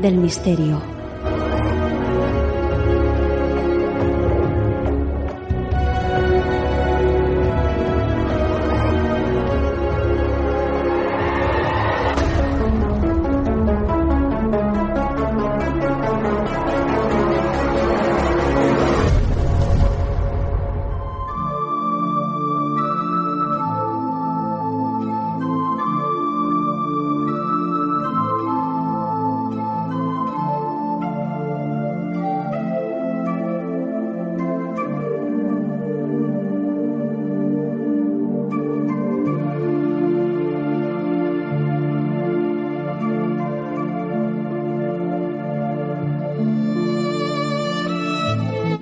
del misterio.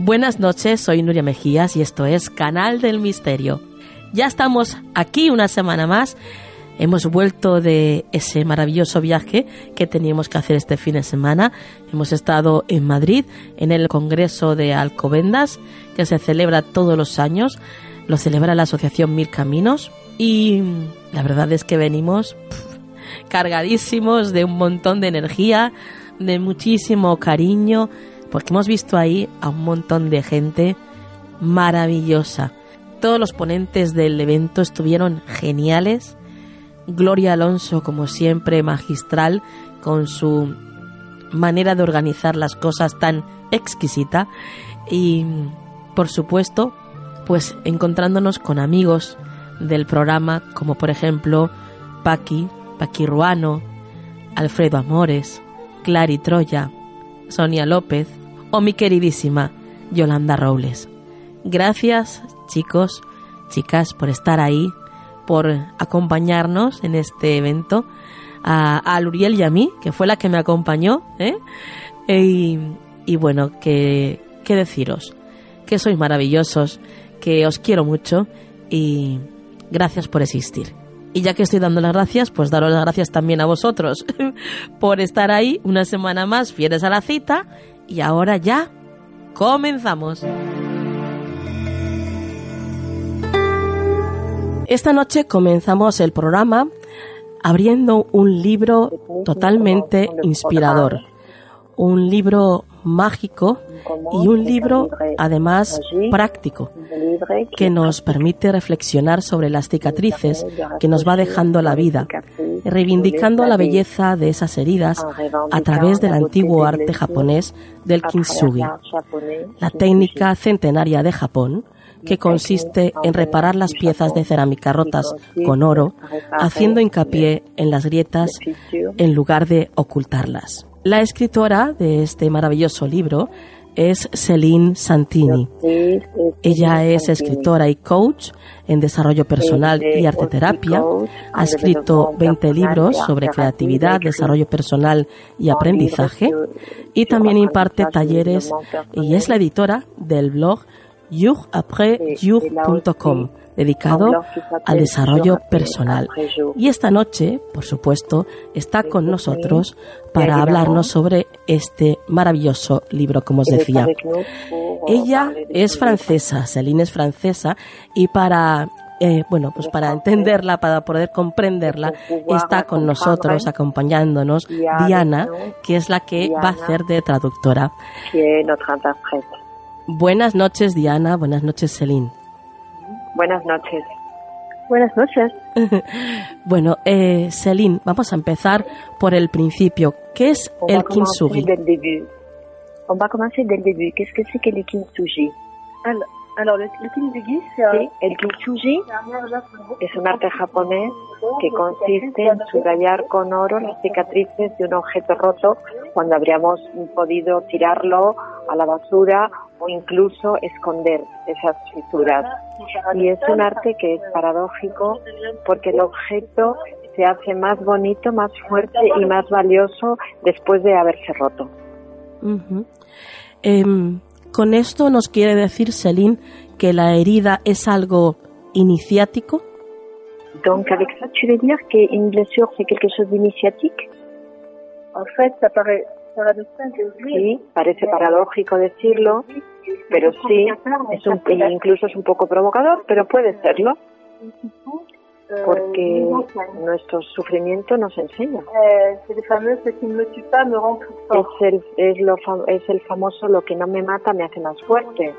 Buenas noches, soy Nuria Mejías y esto es Canal del Misterio. Ya estamos aquí una semana más. Hemos vuelto de ese maravilloso viaje que teníamos que hacer este fin de semana. Hemos estado en Madrid, en el Congreso de Alcobendas, que se celebra todos los años. Lo celebra la Asociación Mil Caminos. Y la verdad es que venimos cargadísimos de un montón de energía, de muchísimo cariño, porque hemos visto ahí a un montón de gente maravillosa. Todos los ponentes del evento estuvieron geniales. Gloria Alonso, como siempre, magistral, con su manera de organizar las cosas tan exquisita. Y, por supuesto, pues encontrándonos con amigos del programa, como por ejemplo Paqui, Paqui Ruano, Alfredo Amores, Clary Troya, Sonia López o mi queridísima Yolanda Robles. Gracias, chicos, chicas, por estar ahí, por acompañarnos en este evento. A, a Luriel y a mí, que fue la que me acompañó. ¿eh? Y, y bueno, que, que deciros que sois maravillosos, que os quiero mucho y gracias por existir. Y ya que estoy dando las gracias, pues daros las gracias también a vosotros por estar ahí una semana más, fieles a la cita. Y ahora ya comenzamos. Esta noche comenzamos el programa abriendo un libro totalmente inspirador, un libro mágico y un libro además práctico que nos permite reflexionar sobre las cicatrices que nos va dejando la vida, reivindicando la belleza de esas heridas a través del antiguo arte japonés del kintsugi, la técnica centenaria de Japón que consiste en reparar las piezas de cerámica rotas con oro, haciendo hincapié en las grietas en lugar de ocultarlas. La escritora de este maravilloso libro es Celine Santini. Ella es escritora y coach en desarrollo personal y arteterapia. Ha escrito 20 libros sobre creatividad, desarrollo personal y aprendizaje. Y también imparte talleres y es la editora del blog youaprès-jour.com, dedicado al desarrollo personal. Y esta noche, por supuesto, está con nosotros para hablarnos sobre este maravilloso libro, como os decía. Ella es francesa, Celine es francesa, y para eh, bueno, pues para entenderla, para poder comprenderla, está con nosotros acompañándonos Diana, que es la que va a hacer de traductora. Buenas noches, Diana. Buenas noches, Celine. Buenas noches. Buenas noches. bueno, eh, Celine, vamos a empezar por el principio. ¿Qué es el kintsugi? On va commencer dès le début. Qu'est-ce que c'est que le kintsugi Alors, le, le kintsugi, c'est un... Sí, el kintsugi es un arte japonés que consiste en subrayar con oro las cicatrices de un objeto roto cuando habríamos podido tirarlo a la basura o incluso esconder esas fisuras. Y es un arte que es paradójico porque el objeto se hace más bonito, más fuerte y más valioso después de haberse roto. Em, con esto nos quiere decir Celine que la herida es algo iniciático. Donc avec ça, tu veux dire qu'une blessure, c'est quelque chose d'initiatique En fait, ça paraît. Sí, parece paradójico decirlo, pero sí, es un, incluso es un poco provocador, pero puede serlo, porque nuestro sufrimiento nos enseña. Plus Es el, es, lo es el famoso lo que no me mata me hace más fuerte.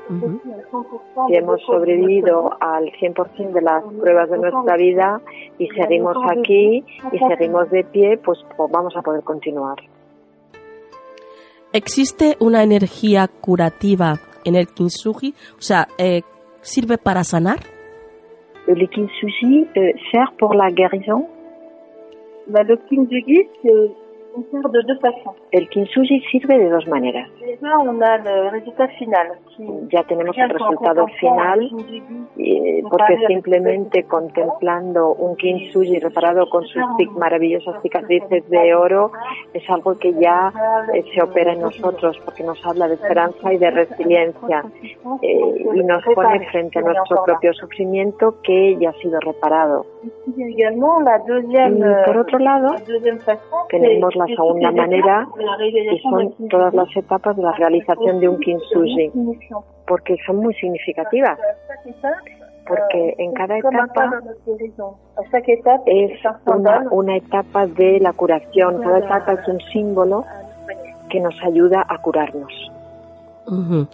Si hemos sobrevivido al 100% de las pruebas de nuestra vida y seguimos aquí y seguimos de pie, pues, pues vamos a poder continuar. ¿Existe una energía curativa en el kintsugi? O sea, eh, ¿sirve para sanar? Le kintsugi euh, sert pour la guérison. Bah, le kintsugi, c'est El kintsugi sirve de dos maneras. Ya tenemos el resultado final eh, porque simplemente contemplando un kintsugi reparado con sus maravillosas cicatrices de oro es algo que ya eh, se opera en nosotros porque nos habla de esperanza y de resiliencia eh, y nos pone frente a nuestro propio sufrimiento que ya ha sido reparado. Ici également, la deuxième, Y por otro lado, la deuxième façon, tenemos la segunda manera d'un son todas las etapas de la realización de un kintsugi porque son muy significativas porque euh, en cada etapa es una, una etapa de la curación. Cada etapa es un símbolo que nos ayuda a curarnos. Ujú.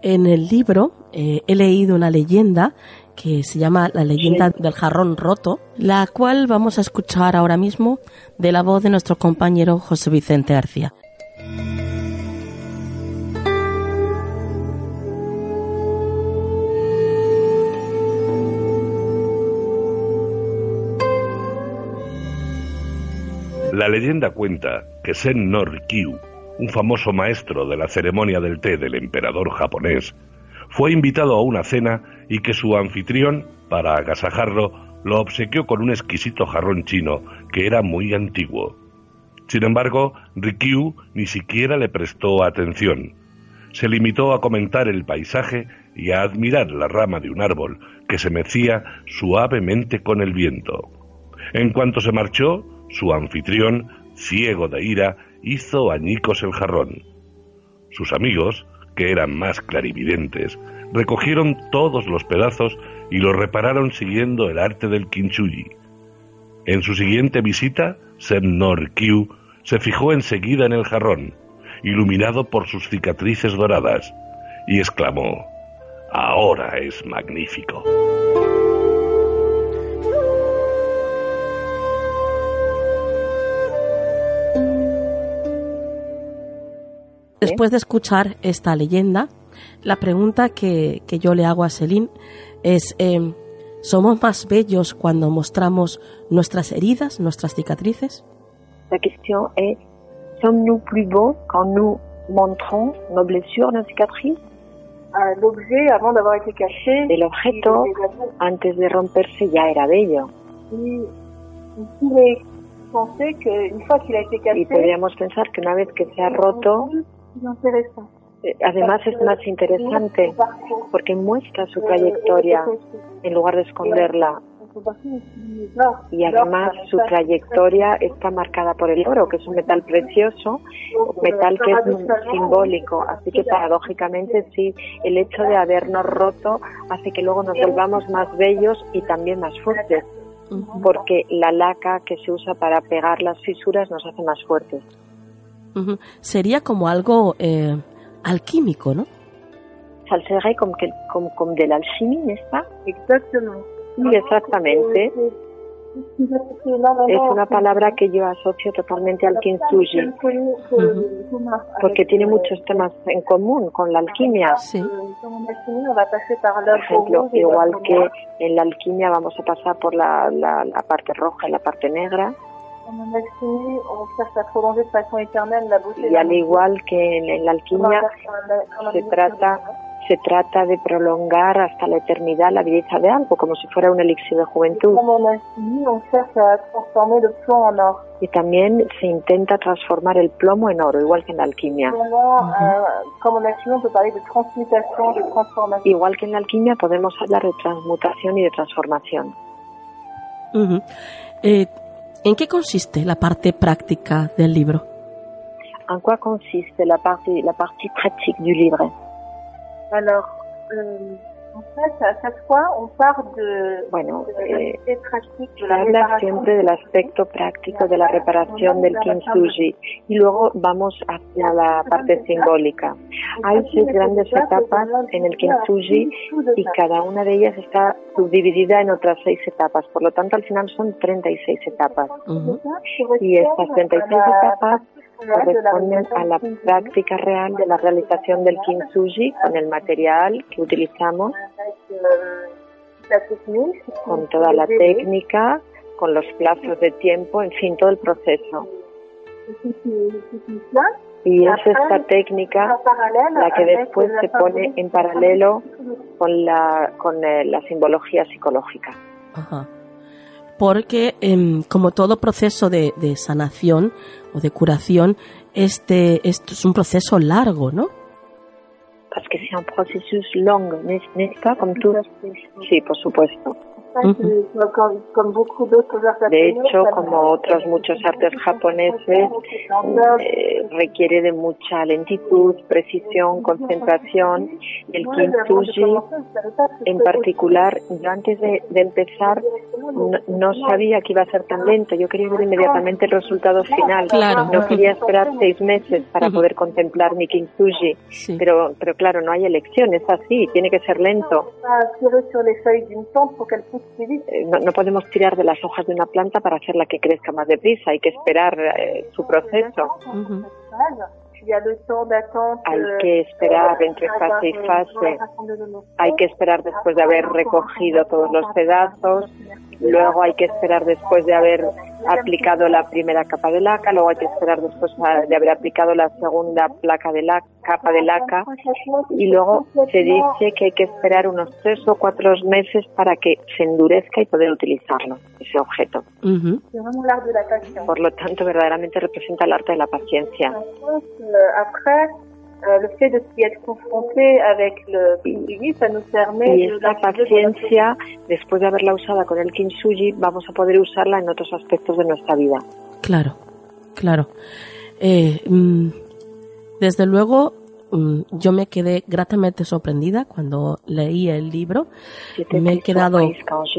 En el libro eh, he leído una leyenda que se llama La leyenda del jarrón roto, la cual vamos a escuchar ahora mismo de la voz de nuestro compañero José Vicente García. La leyenda cuenta que Sen no Rikyu, un famoso maestro de la ceremonia del té del emperador japonés, fue invitado a una cena y que su anfitrión, para agasajarlo, lo obsequió con un exquisito jarrón chino que era muy antiguo. Sin embargo, Rikyu ni siquiera le prestó atención. Se limitó a comentar el paisaje y a admirar la rama de un árbol que se mecía suavemente con el viento. En cuanto se marchó, su anfitrión, ciego de ira, hizo añicos el jarrón. Sus amigos, que eran más clarividentes, recogieron todos los pedazos y los repararon siguiendo el arte del kintsugi. En su siguiente visita, Sen no Rikyu se fijó enseguida en el jarrón, iluminado por sus cicatrices doradas, y exclamó, Ahora es magnífico. Después de escuchar esta leyenda, la pregunta que, que yo le hago a Celine es, eh, ¿somos más bellos cuando mostramos nuestras heridas, nuestras cicatrices? La question est, sommes-nous plus beaux quand nous montrons nos blessures, nos cicatrices L'objet, avant d'avoir été caché, El objeto, antes de romperse, ya era bello. Y podríamos pensar que una vez que se ha roto, Además es más interesante porque muestra su trayectoria en lugar de esconderla. Y además su trayectoria está marcada por el oro, que es un metal precioso, un metal que es simbólico. Así que paradójicamente sí, el hecho de habernos roto hace que luego nos volvamos más bellos y también más fuertes, porque la laca que se usa para pegar las fisuras nos hace más fuertes. Sería como algo eh, alquímico, ¿no? Ça serait comme, quel- comme, comme de l'alchimie, n'est-ce pas Exactement. Sí, exactamente. Es una palabra que yo asocio totalmente al kintsugi, porque tiene muchos temas en común con la alquimia. Sí. Por ejemplo, igual que en la alquimia vamos a pasar por la, la, la parte roja y la parte negra, y al igual que en, en la alquimia se trata se trata de prolongar hasta la eternidad la belleza de algo, como si fuera un elixir de juventud. Y también se intenta transformar el plomo en oro, igual que en la alquimia. Igual que en la alquimia podemos hablar de transmutación y de transformación. Ujú. Eh, ¿En qué consiste la parte práctica del libro? En quoi consiste la partie, la partie pratique du livre Alors, euh, en fait, à chaque fois, on part de, Bueno, de eh, de se la habla siempre del aspecto práctico de la reparación del kintsugi y luego vamos hacia la parte simbólica. Hay seis grandes etapas en el kintsugi y cada una de ellas está subdividida en otras seis etapas. Por lo tanto, al final son 36 etapas. Ujú. Y estas 36 etapas corresponden a la práctica real de la realización del kintsugi con el material que utilizamos, con toda la técnica, con los plazos de tiempo, en fin, todo el proceso. Y es esta técnica la que después se pone en paralelo con la, con eh, la simbología psicológica. Ajá. Porque em, como todo proceso de, de sanación o de curación, este esto es un proceso largo, ¿no? Parce que c'est un long, n'est- n'est-ce pas, comme tout Sí, por supuesto. De hecho, como otros muchos artes japoneses, eh, requiere de mucha lentitud, precisión, concentración. El kintsugi, en particular, yo antes de, de empezar no, no sabía que iba a ser tan lento. Yo quería ver inmediatamente el resultado final. Claro. No quería esperar seis meses para poder contemplar mi kintsugi. Sí. Pero, pero claro, no hay elección, es así, tiene que ser lento. Eh, No, no podemos tirar de las hojas de una planta para hacerla que crezca más deprisa, hay que esperar eh, su proceso. Hay que esperar entre fase y fase. Hay que esperar después de haber recogido todos los pedazos, luego hay que esperar después de haber aplicado la primera capa de laca, luego hay que esperar después a- de haber aplicado la segunda placa de la capa de laca y luego se dice que hay que esperar unos tres o cuatro meses para que se endurezca y poder utilizarlo, ese objeto. Ujú. Por lo tanto, verdaderamente representa el arte de la paciencia. Après, euh, le fait de s'y être confronté avec le kintsugi, ça nous permet Y de esta paciencia, después de haberla usada con el kintsugi, vamos a poder usarla en otros aspectos de nuestra vida. Claro, claro. Eh, mm, desde luego, mm, yo me quedé gratamente sorprendida cuando leí el libro. Me he quedado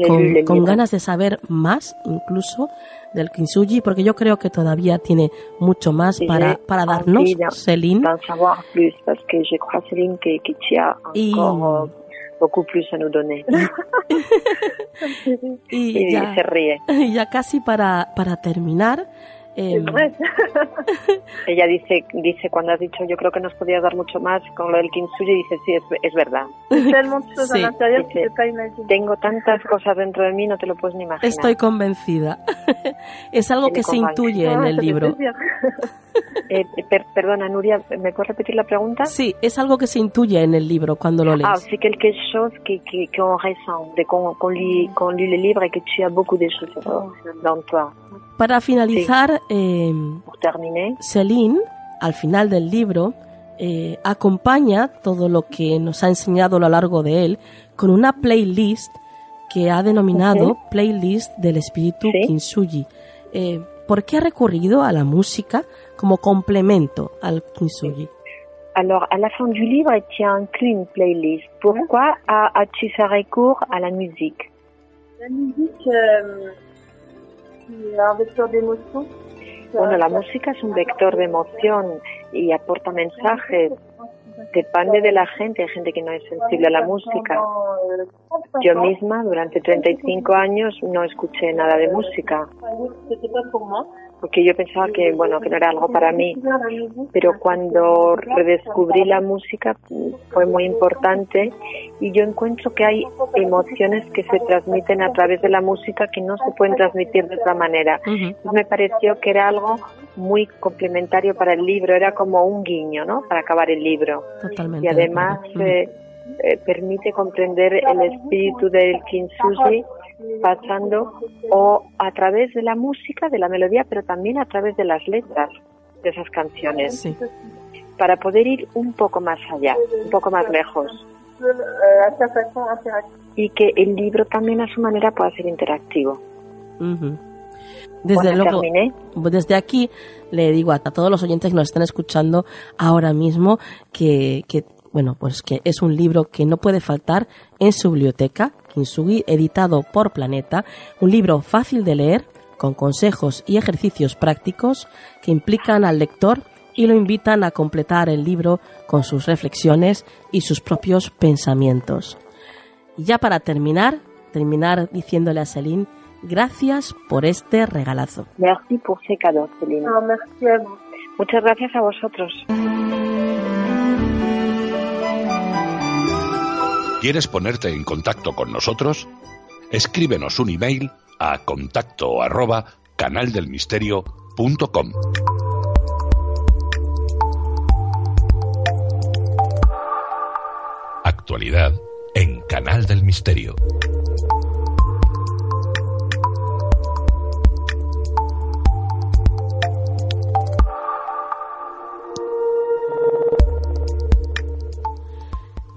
con, con ganas de saber más, incluso del kintsugi, porque yo creo que todavía tiene mucho más para, para darnos, je crois, Céline, Y- euh, beaucoup plus à nous donner. Y Y ya, se ríe. y ya casi para, para terminar, eh, Ella dice, dice cuando has dicho, yo creo que nos podías dar mucho más con lo del kintsugi, dice, sí, es, es verdad. Sí. imaginer. Tengo tantas cosas dentro de mí, no te lo puedes ni imaginar. estoy convencida. es algo Que se intuye en el libro. Eh, per- perdona, Nuria, ¿me puedes repetir la pregunta? Sí, es algo que se intuye en el libro cuando lo lees. Ah, c'est quelque chose qui, qui, qu'on ressent, de qu'on, qu'on lit, qu'on lit le livre et que tu as beaucoup de choses dans toi. Para finalizar, eh, Pour terminer, Céline, al final del libro, eh, acompaña todo lo que nos ha enseñado a lo largo de él con una playlist que ha denominado Playlist del Espíritu Kintsugi. Eh, ¿Por qué ha recurrido a la música como complemento al Kintsugi? Alors, à la fin du livre, il y a inclus une playlist. Pourquoi as-tu fait recours à la musique La musique, euh, c'est un vecteur d'émotion. Bueno, la música es un vector de emoción y aporta mensajes. Depende de la gente, hay gente que no es sensible a la música. Yo misma durante 35 años no escuché nada de música Porque yo pensaba que bueno que no era algo para mí. Pero cuando redescubrí la música fue muy importante y yo encuentro que hay emociones que se transmiten a través de la música que no se pueden transmitir de otra manera. Entonces me pareció que era algo muy complementario para el libro era como un guiño no para acabar el libro. Totalmente. y de además eh, eh, permite comprender el espíritu del kintsugi pasando o a través de la música, de la melodía, pero también a través de las letras de esas canciones, Sí. para poder ir un poco más allá, un poco más lejos, y que el libro también a su manera pueda ser interactivo. Desde Bueno, luego, terminé. desde aquí le digo a, a todos los oyentes que nos están escuchando ahora mismo que, que, bueno, pues que es un libro que no puede faltar en su biblioteca, Kintsugi, editado por Planeta, un libro fácil de leer, con consejos y ejercicios prácticos que implican al lector y lo invitan a completar el libro con sus reflexiones y sus propios pensamientos. Y ya para terminar, terminar diciéndole a Celine, gracias por este regalazo. Merci pour ces cadeaux, Céline. Ah, merci à vous. Muchas gracias a vosotros. ¿Quieres ponerte en contacto con nosotros? Escríbenos un email a contacto arroba canaldelmisterio.com. Actualidad en Canal del Misterio.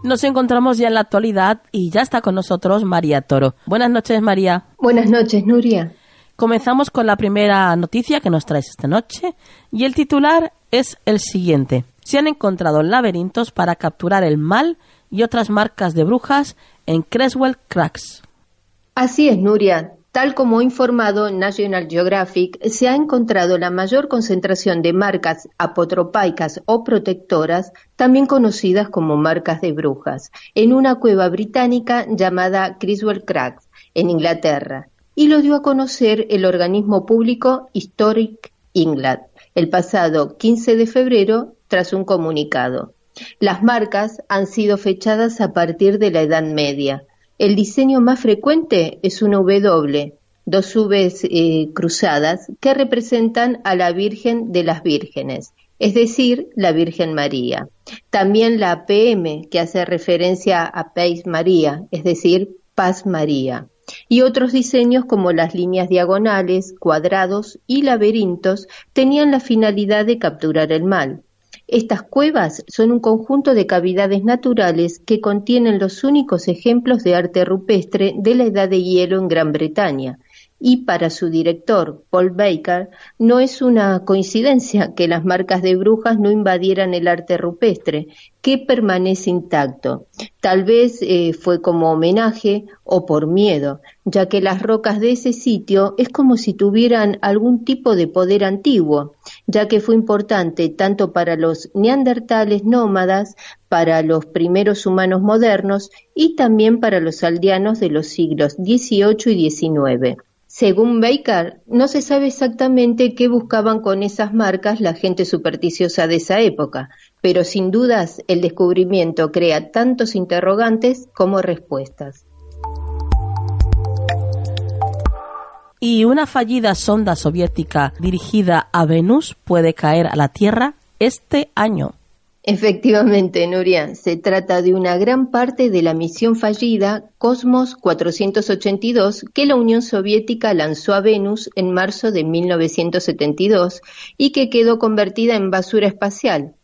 Nos encontramos ya en la actualidad y ya está con nosotros María Toro. Buenas noches, María. Buenas noches, Nuria. Comenzamos con la primera noticia que nos traes esta noche y el titular es el siguiente. Se han encontrado laberintos para capturar el mal y otras marcas de brujas en Creswell Cracks. Así es, Nuria. Tal como ha informado National Geographic, se ha encontrado la mayor concentración de marcas apotropaicas o protectoras, también conocidas como marcas de brujas, en una cueva británica llamada Criswell Cracks, en Inglaterra, y lo dio a conocer el organismo público Historic England el pasado 15 de febrero tras un comunicado. Las marcas han sido fechadas a partir de la Edad Media. El diseño más frecuente es una W, dos Vs eh, cruzadas que representan a la Virgen de las Vírgenes, es decir, la Virgen María. También la PM, que hace referencia a Peis María, es decir, Paz María. Y otros diseños como las líneas diagonales, cuadrados y laberintos tenían la finalidad de capturar el mal. Estas cuevas son un conjunto de cavidades naturales que contienen los únicos ejemplos de arte rupestre de la Edad de Hielo en Gran Bretaña. Y para su director, Paul Baker, no es una coincidencia que las marcas de brujas no invadieran el arte rupestre, que permanece intacto. Tal vez eh, fue como homenaje o por miedo, ya que las rocas de ese sitio es como si tuvieran algún tipo de poder antiguo, ya que fue importante tanto para los neandertales nómadas, para los primeros humanos modernos y también para los aldeanos de los siglos XVIII y XIX. Según Baker, no se sabe exactamente qué buscaban con esas marcas la gente supersticiosa de esa época, pero sin dudas el descubrimiento crea tantos interrogantes como respuestas. Y una fallida sonda soviética dirigida a Venus puede caer a la Tierra este año. Efectivamente, Nuria, se trata de una gran parte de la misión fallida Cosmos 482 que la Unión Soviética lanzó a Venus en marzo de 1972 y que quedó convertida en basura espacial.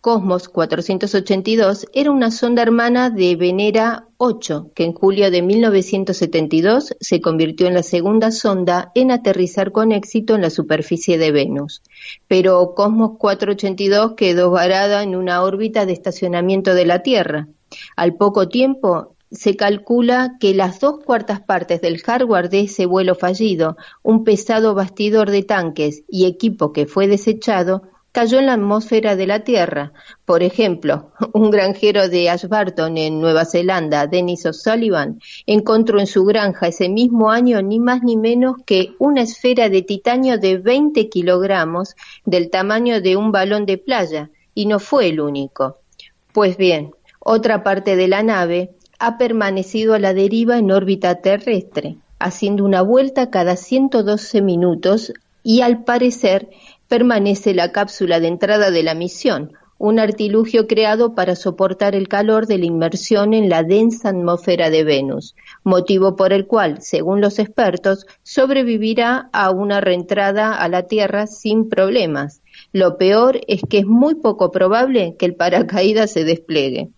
Cosmos 482 era una sonda hermana de Venera 8, que en julio de 1972 se convirtió en la segunda sonda en aterrizar con éxito en la superficie de Venus. Pero Cosmos 482 quedó varada en una órbita de estacionamiento de la Tierra. Al poco tiempo, se calcula que las dos cuartas partes del hardware de ese vuelo fallido, un pesado bastidor de tanques y equipo que fue desechado, cayó en la atmósfera de la Tierra. Por ejemplo, un granjero de Ashburton en Nueva Zelanda, Dennis O'Sullivan, encontró en su granja ese mismo año ni más ni menos que una esfera de titanio de 20 kilogramos del tamaño de un balón de playa, y no fue el único. Pues bien, otra parte de la nave ha permanecido a la deriva en órbita terrestre, haciendo una vuelta cada 112 minutos y al parecer permanece la cápsula de entrada de la misión, un artilugio creado para soportar el calor de la inmersión en la densa atmósfera de Venus, motivo por el cual, según los expertos, sobrevivirá a una reentrada a la Tierra sin problemas. Lo peor es que es muy poco probable que el paracaídas se despliegue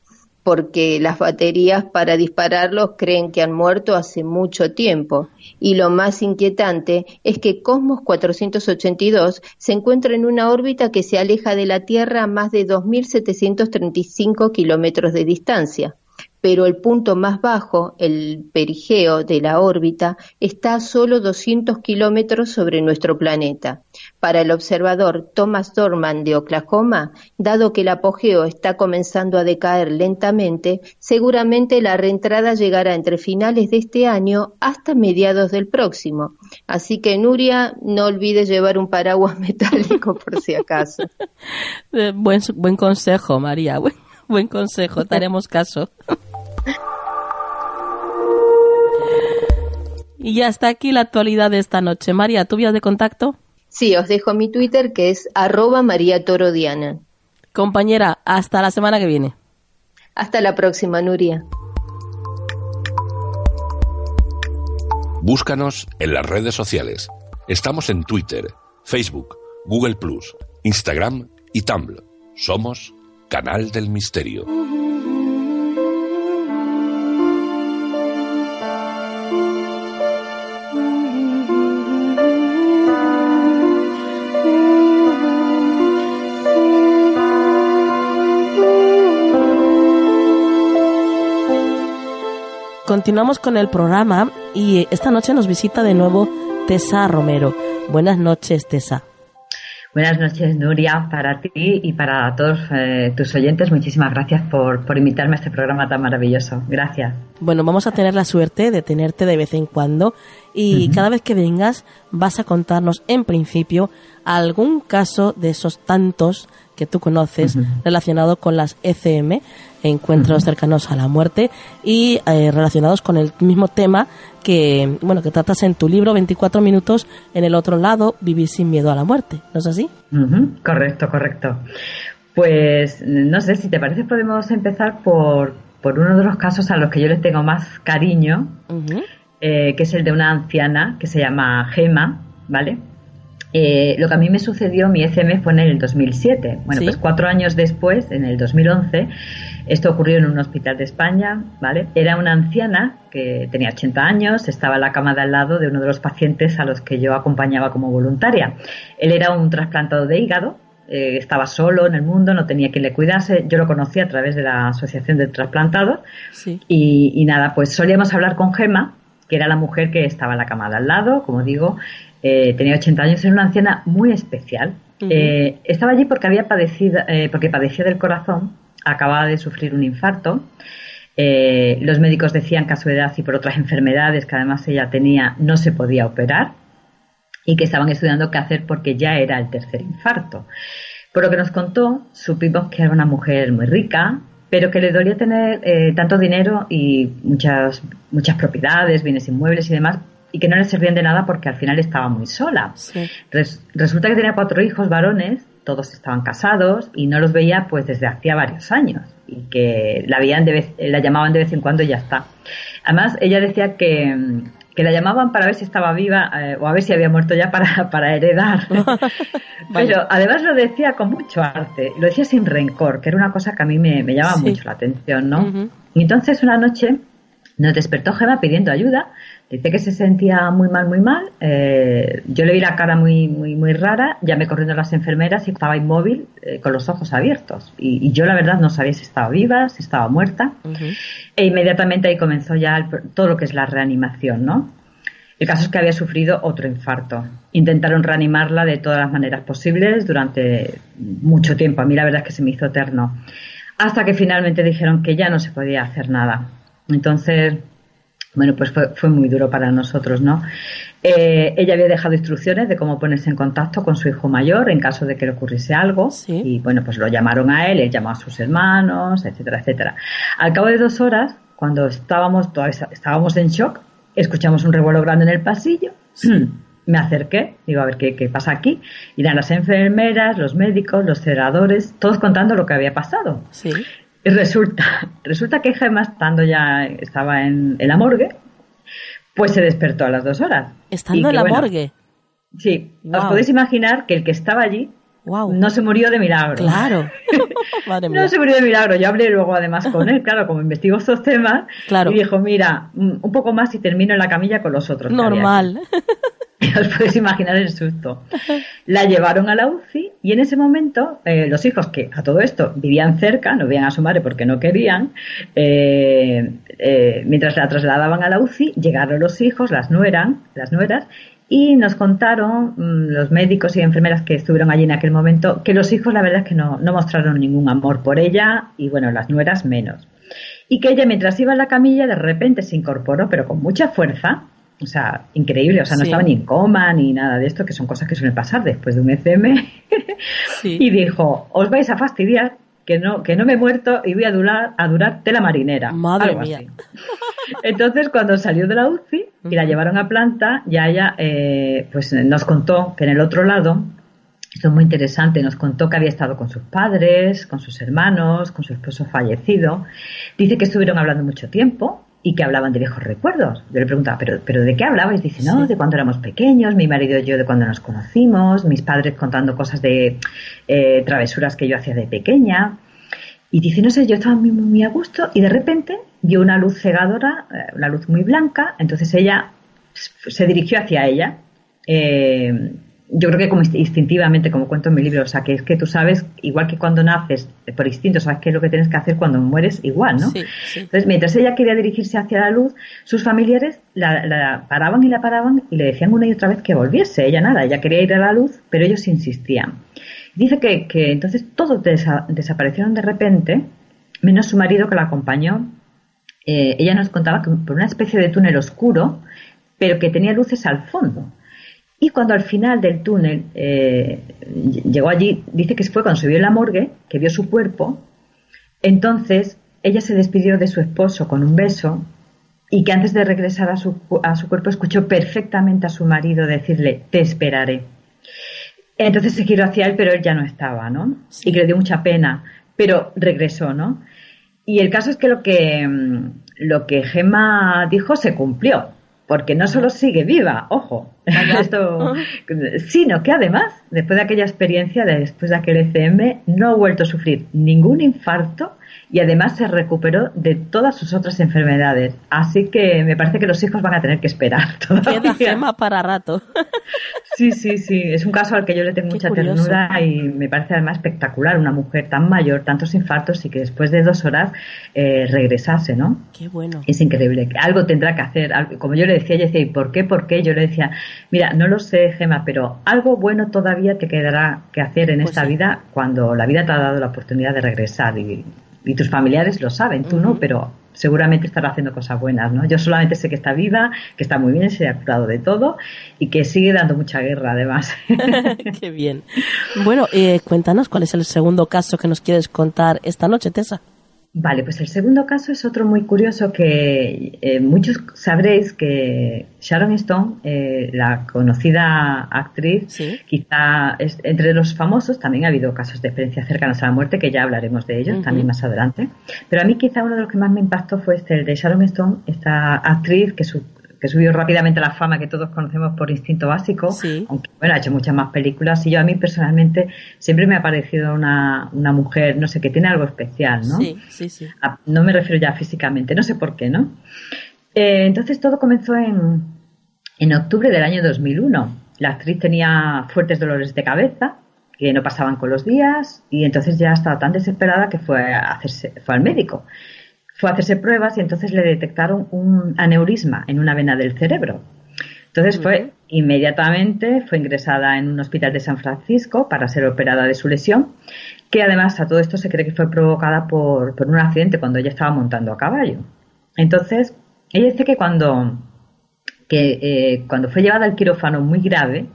porque las baterías para dispararlos creen que han muerto hace mucho tiempo. Y lo más inquietante es que Cosmos 482 se encuentra en una órbita que se aleja de la Tierra a más de 2.735 kilómetros de distancia pero el punto más bajo, el perigeo de la órbita, está a solo 200 kilómetros sobre nuestro planeta. Para el observador Thomas Dorman de Oklahoma, dado que el apogeo está comenzando a decaer lentamente, seguramente la reentrada llegará entre finales de este año hasta mediados del próximo. Así que Nuria, no olvides llevar un paraguas metálico por si acaso. Eh, buen, buen consejo, María. buen consejo, te haremos caso. Y ya está aquí la actualidad de esta noche. María, ¿tú vías de contacto? Sí, os dejo mi Twitter que es arroba María Toro Diana. Compañera, hasta la semana que viene. Hasta la próxima, Nuria. Búscanos en las redes sociales. Estamos en Twitter, Facebook, Google Plus, Instagram y Tumblr. Somos Canal del Misterio. Continuamos con el programa y esta noche nos visita de nuevo Tessa Romero. Buenas noches, Tessa. Buenas noches, Nuria, para ti y para todos eh, tus oyentes. Muchísimas gracias por, por, invitarme a este programa tan maravilloso. Gracias. Bueno, vamos a tener la suerte de tenerte de vez en cuando y cada vez que vengas vas a contarnos, en principio, algún caso de esos tantos que tú conoces relacionado con las ECM, encuentros cercanos a la muerte, y eh, relacionados con el mismo tema que, bueno, que tratas en tu libro 24 minutos en el otro lado, Vivir sin miedo a la muerte. ¿No es así? Correcto, correcto. Pues no sé, si te parece podemos empezar por, por uno de los casos a los que yo les tengo más cariño, eh, que es el de una anciana que se llama Gema, ¿vale? Eh, lo que a mí me sucedió, mi ECM fue en el 2007. Bueno, pues cuatro años después, en el 2011, esto ocurrió en un hospital de España, ¿vale? Era una anciana que tenía 80 años, estaba en la cama de al lado de uno de los pacientes a los que yo acompañaba como voluntaria. Él era un trasplantado de hígado, eh, estaba solo en el mundo, no tenía quien le cuidase. Yo lo conocí a través de la Asociación de Trasplantados. Y, y, nada, pues solíamos hablar con Gema, que era la mujer que estaba en la cama de al lado, como digo, eh, tenía 80 años, era una anciana muy especial. Eh, estaba allí porque había padecido, eh, porque padecía del corazón, acababa de sufrir un infarto. los médicos decían que a su edad y por otras enfermedades que además ella tenía no se podía operar y que estaban estudiando qué hacer porque ya era el tercer infarto. Por lo que nos contó, supimos que era una mujer muy rica, pero que le dolía tener tanto dinero y muchas, muchas propiedades, bienes inmuebles y demás, y que no le servían de nada porque al final estaba muy sola. resulta que tenía cuatro hijos varones, todos estaban casados y no los veía pues desde hacía varios años y que la, veían de vez, la llamaban de vez en cuando y ya está. Además, ella decía que, que la llamaban para ver si estaba viva eh, o a ver si había muerto ya para, para heredar. Pero además lo decía con mucho arte, lo decía sin rencor, que era una cosa que a mí me, me llama mucho la atención, ¿no? Y entonces una noche nos despertó Gemma pidiendo ayuda Dice que se sentía muy mal, muy mal. Eh, yo le vi la cara muy, muy, muy rara. Llamé corriendo a las enfermeras y estaba inmóvil eh, con los ojos abiertos. Y, yo, la verdad, no sabía si estaba viva, si estaba muerta. E inmediatamente ahí comenzó ya todo lo que es la reanimación, ¿no? El caso es que había sufrido otro infarto. Intentaron reanimarla de todas las maneras posibles durante mucho tiempo. A mí la verdad es que se me hizo eterno. Hasta que finalmente dijeron que ya no se podía hacer nada. Entonces, bueno, pues fue, fue muy duro para nosotros, ¿no? Eh, ella había dejado instrucciones de cómo ponerse en contacto con su hijo mayor en caso de que le ocurriese algo. Y bueno, pues lo llamaron a él, él llamó a sus hermanos, etcétera, etcétera. Al cabo de dos horas, cuando estábamos, todavía estábamos en shock, escuchamos un revuelo grande en el pasillo. Me acerqué, digo, a ver qué, qué pasa aquí. Y eran las enfermeras, los médicos, los celadores, todos contando lo que había pasado. Sí. Y resulta, resulta que Gemma, estando ya, estaba en, la morgue, pues se despertó a las dos horas. ¿Estando en la morgue? Sí, os podéis imaginar que el que estaba allí no se murió de milagro. Claro. No se murió de milagro. Yo hablé luego además con él, claro, como investigo estos temas. Claro. Y dijo, mira, un poco más y termino en la camilla con los otros. Normal. Os podéis imaginar el susto. La llevaron a la UCI y en ese momento eh, los hijos que a todo esto vivían cerca, no veían a su madre porque no querían, eh, eh, mientras la trasladaban a la UCI, llegaron los hijos, las nueras, las nueras, y nos contaron mm, los médicos y enfermeras que estuvieron allí en aquel momento que los hijos la verdad es que no, no mostraron ningún amor por ella y bueno, las nueras menos. Y que ella mientras iba en la camilla de repente se incorporó, pero con mucha fuerza, o sea, increíble, o sea, no estaba ni en coma ni nada de esto, que son cosas que suelen pasar después de un ECM. y dijo, os vais a fastidiar, que no, que no me he muerto y voy a durar, a durar tela marinera. Madre mía. Entonces, cuando salió de la UCI y la llevaron a planta, ya ella eh, pues nos contó que en el otro lado, esto es muy interesante, nos contó que había estado con sus padres, con sus hermanos, con su esposo fallecido. Dice que estuvieron hablando mucho tiempo, y que hablaban de viejos recuerdos. Yo le preguntaba, ¿pero, pero de qué hablabais? Dice, no, de cuando éramos pequeños, mi marido y yo de cuando nos conocimos, mis padres contando cosas de eh, travesuras que yo hacía de pequeña. Y dice, no sé, yo estaba muy, muy a gusto y de repente vio una luz cegadora, eh, una luz muy blanca, entonces ella se dirigió hacia ella. Eh, yo creo que como instintivamente, como cuento en mi libro, o sea, que es que tú sabes, igual que cuando naces por instinto, sabes qué es lo que tienes que hacer cuando mueres, igual, ¿no? Entonces, mientras ella quería dirigirse hacia la luz, sus familiares la, paraban y la paraban y le decían una y otra vez que volviese. Ella nada, ella quería ir a la luz, pero ellos insistían. Dice que, que entonces todos desaparecieron de repente, menos su marido que la acompañó. Eh, ella nos contaba que por una especie de túnel oscuro, pero que tenía luces al fondo. Y cuando al final del túnel eh, llegó allí, dice que fue cuando se vio en la morgue, que vio su cuerpo, entonces ella se despidió de su esposo con un beso y que antes de regresar a su, a su cuerpo escuchó perfectamente a su marido decirle, te esperaré. Entonces se giró hacia él, pero él ya no estaba, ¿no? Y que le dio mucha pena, pero regresó, ¿no? Y el caso es que lo que, mm, lo que Gemma dijo se cumplió porque no solo sigue viva, ojo, esto, sino que además, después de aquella experiencia, después de aquel ECM, no ha vuelto a sufrir ningún infarto y además se recuperó de todas sus otras enfermedades. Así que me parece que los hijos van a tener que esperar todavía. Queda gema para rato. Sí, sí, sí. Es un caso al que yo le tengo mucha ternura y me parece además espectacular una mujer tan mayor, tantos infartos y que después de dos horas eh, regresase, ¿no? Qué bueno. Es increíble. Algo tendrá que hacer. Como yo le decía, ella decía, ¿y por qué? ¿Por qué? Yo le decía, mira, no lo sé, Gema, pero algo bueno todavía te quedará que hacer en pues esta vida cuando la vida te ha dado la oportunidad de regresar y y tus familiares lo saben, tú no, pero seguramente estará haciendo cosas buenas, ¿no? Yo solamente sé que está viva, que está muy bien, se ha curado de todo y que sigue dando mucha guerra, además. Qué bien. Bueno, eh, cuéntanos cuál es el segundo caso que nos quieres contar esta noche, Tessa. Vale, pues el segundo caso es otro muy curioso que eh, muchos sabréis que Sharon Stone, eh, la conocida actriz, quizá es, entre los famosos también ha habido casos de experiencias cercanas a la muerte, que ya hablaremos de ellos también más adelante. Pero a mí quizá uno de los que más me impactó fue este, el de Sharon Stone, esta actriz que su que subió rápidamente la fama que todos conocemos por Instinto Básico, aunque bueno, ha hecho muchas más películas y yo a mí personalmente siempre me ha parecido una, una mujer, no sé, que tiene algo especial, ¿no? Sí, sí, sí. no me refiero ya físicamente, no sé por qué, ¿no? Eh, entonces todo comenzó en, en octubre del año 2001. La actriz tenía fuertes dolores de cabeza que no pasaban con los días y entonces ya estaba tan desesperada que fue a hacerse, fue al médico fue a hacerse pruebas y entonces le detectaron un aneurisma en una vena del cerebro. Entonces fue inmediatamente, fue ingresada en un hospital de San Francisco para ser operada de su lesión, que además a todo esto se cree que fue provocada por, un accidente cuando ella estaba montando a caballo. Entonces, ella dice que cuando, que, eh, cuando fue llevada al quirófano muy grave,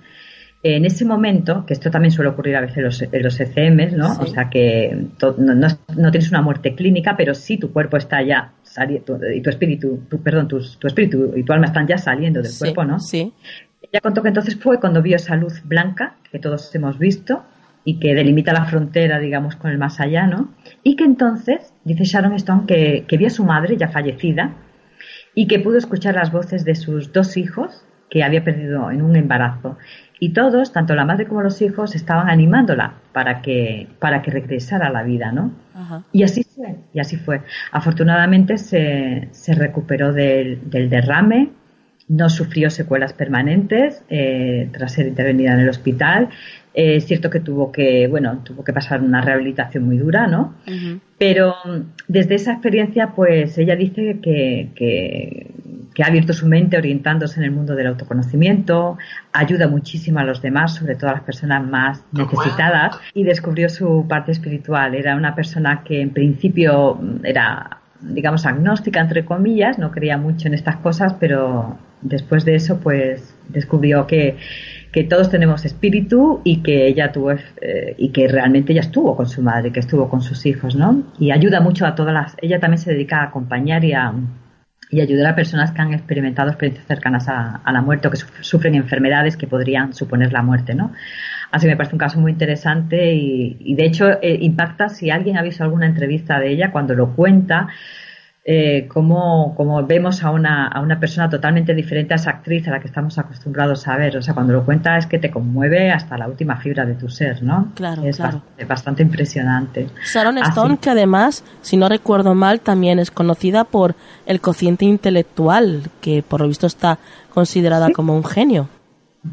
en ese momento, que esto también suele ocurrir a veces en los, en los ECM, ¿no? O sea que no, tienes una muerte clínica, pero sí tu cuerpo está ya saliendo, y tu espíritu, tu, perdón, tu, espíritu y tu alma están ya saliendo del cuerpo, ¿no? Sí. Ella contó que entonces fue cuando vio esa luz blanca que todos hemos visto y que delimita la frontera, digamos, con el más allá, ¿no? Y que entonces, dice Sharon Stone, que, que vio a su madre ya fallecida y que pudo escuchar las voces de sus dos hijos que había perdido en un embarazo y todos, tanto la madre como los hijos, estaban animándola para que, para que regresara a la vida, ¿no? Y así fue, y así fue. Afortunadamente se, se recuperó del, del, derrame, no sufrió secuelas permanentes eh, tras ser intervenida en el hospital eh, es cierto que tuvo que, bueno, tuvo que pasar una rehabilitación muy dura, ¿no? Pero desde esa experiencia, pues ella dice que, que, ha abierto su mente orientándose en el mundo del autoconocimiento, ayuda muchísimo a los demás, sobre todo a las personas más necesitadas, y descubrió su parte espiritual. Era una persona que en principio era digamos, agnóstica, entre comillas, no creía mucho en estas cosas, pero después de eso, pues descubrió que, que todos tenemos espíritu y que ella tuvo eh, y que realmente ella estuvo con su madre, que estuvo con sus hijos, ¿no? Y ayuda mucho a todas las. Ella también se dedica a acompañar y a y ayudar a personas que han experimentado experiencias cercanas a, la muerte o que sufren enfermedades que podrían suponer la muerte, ¿no? Así me parece un caso muy interesante y, y de hecho eh, impacta si alguien ha visto alguna entrevista de ella cuando lo cuenta eh, cómo, vemos a una, a una persona totalmente diferente a esa actriz a la que estamos acostumbrados a ver. O sea, cuando lo cuenta es que te conmueve hasta la última fibra de tu ser, ¿no? Claro, es claro. Bastante, impresionante. Sharon Stone, que además, si no recuerdo mal, también es conocida por el cociente intelectual, que por lo visto está considerada como un genio.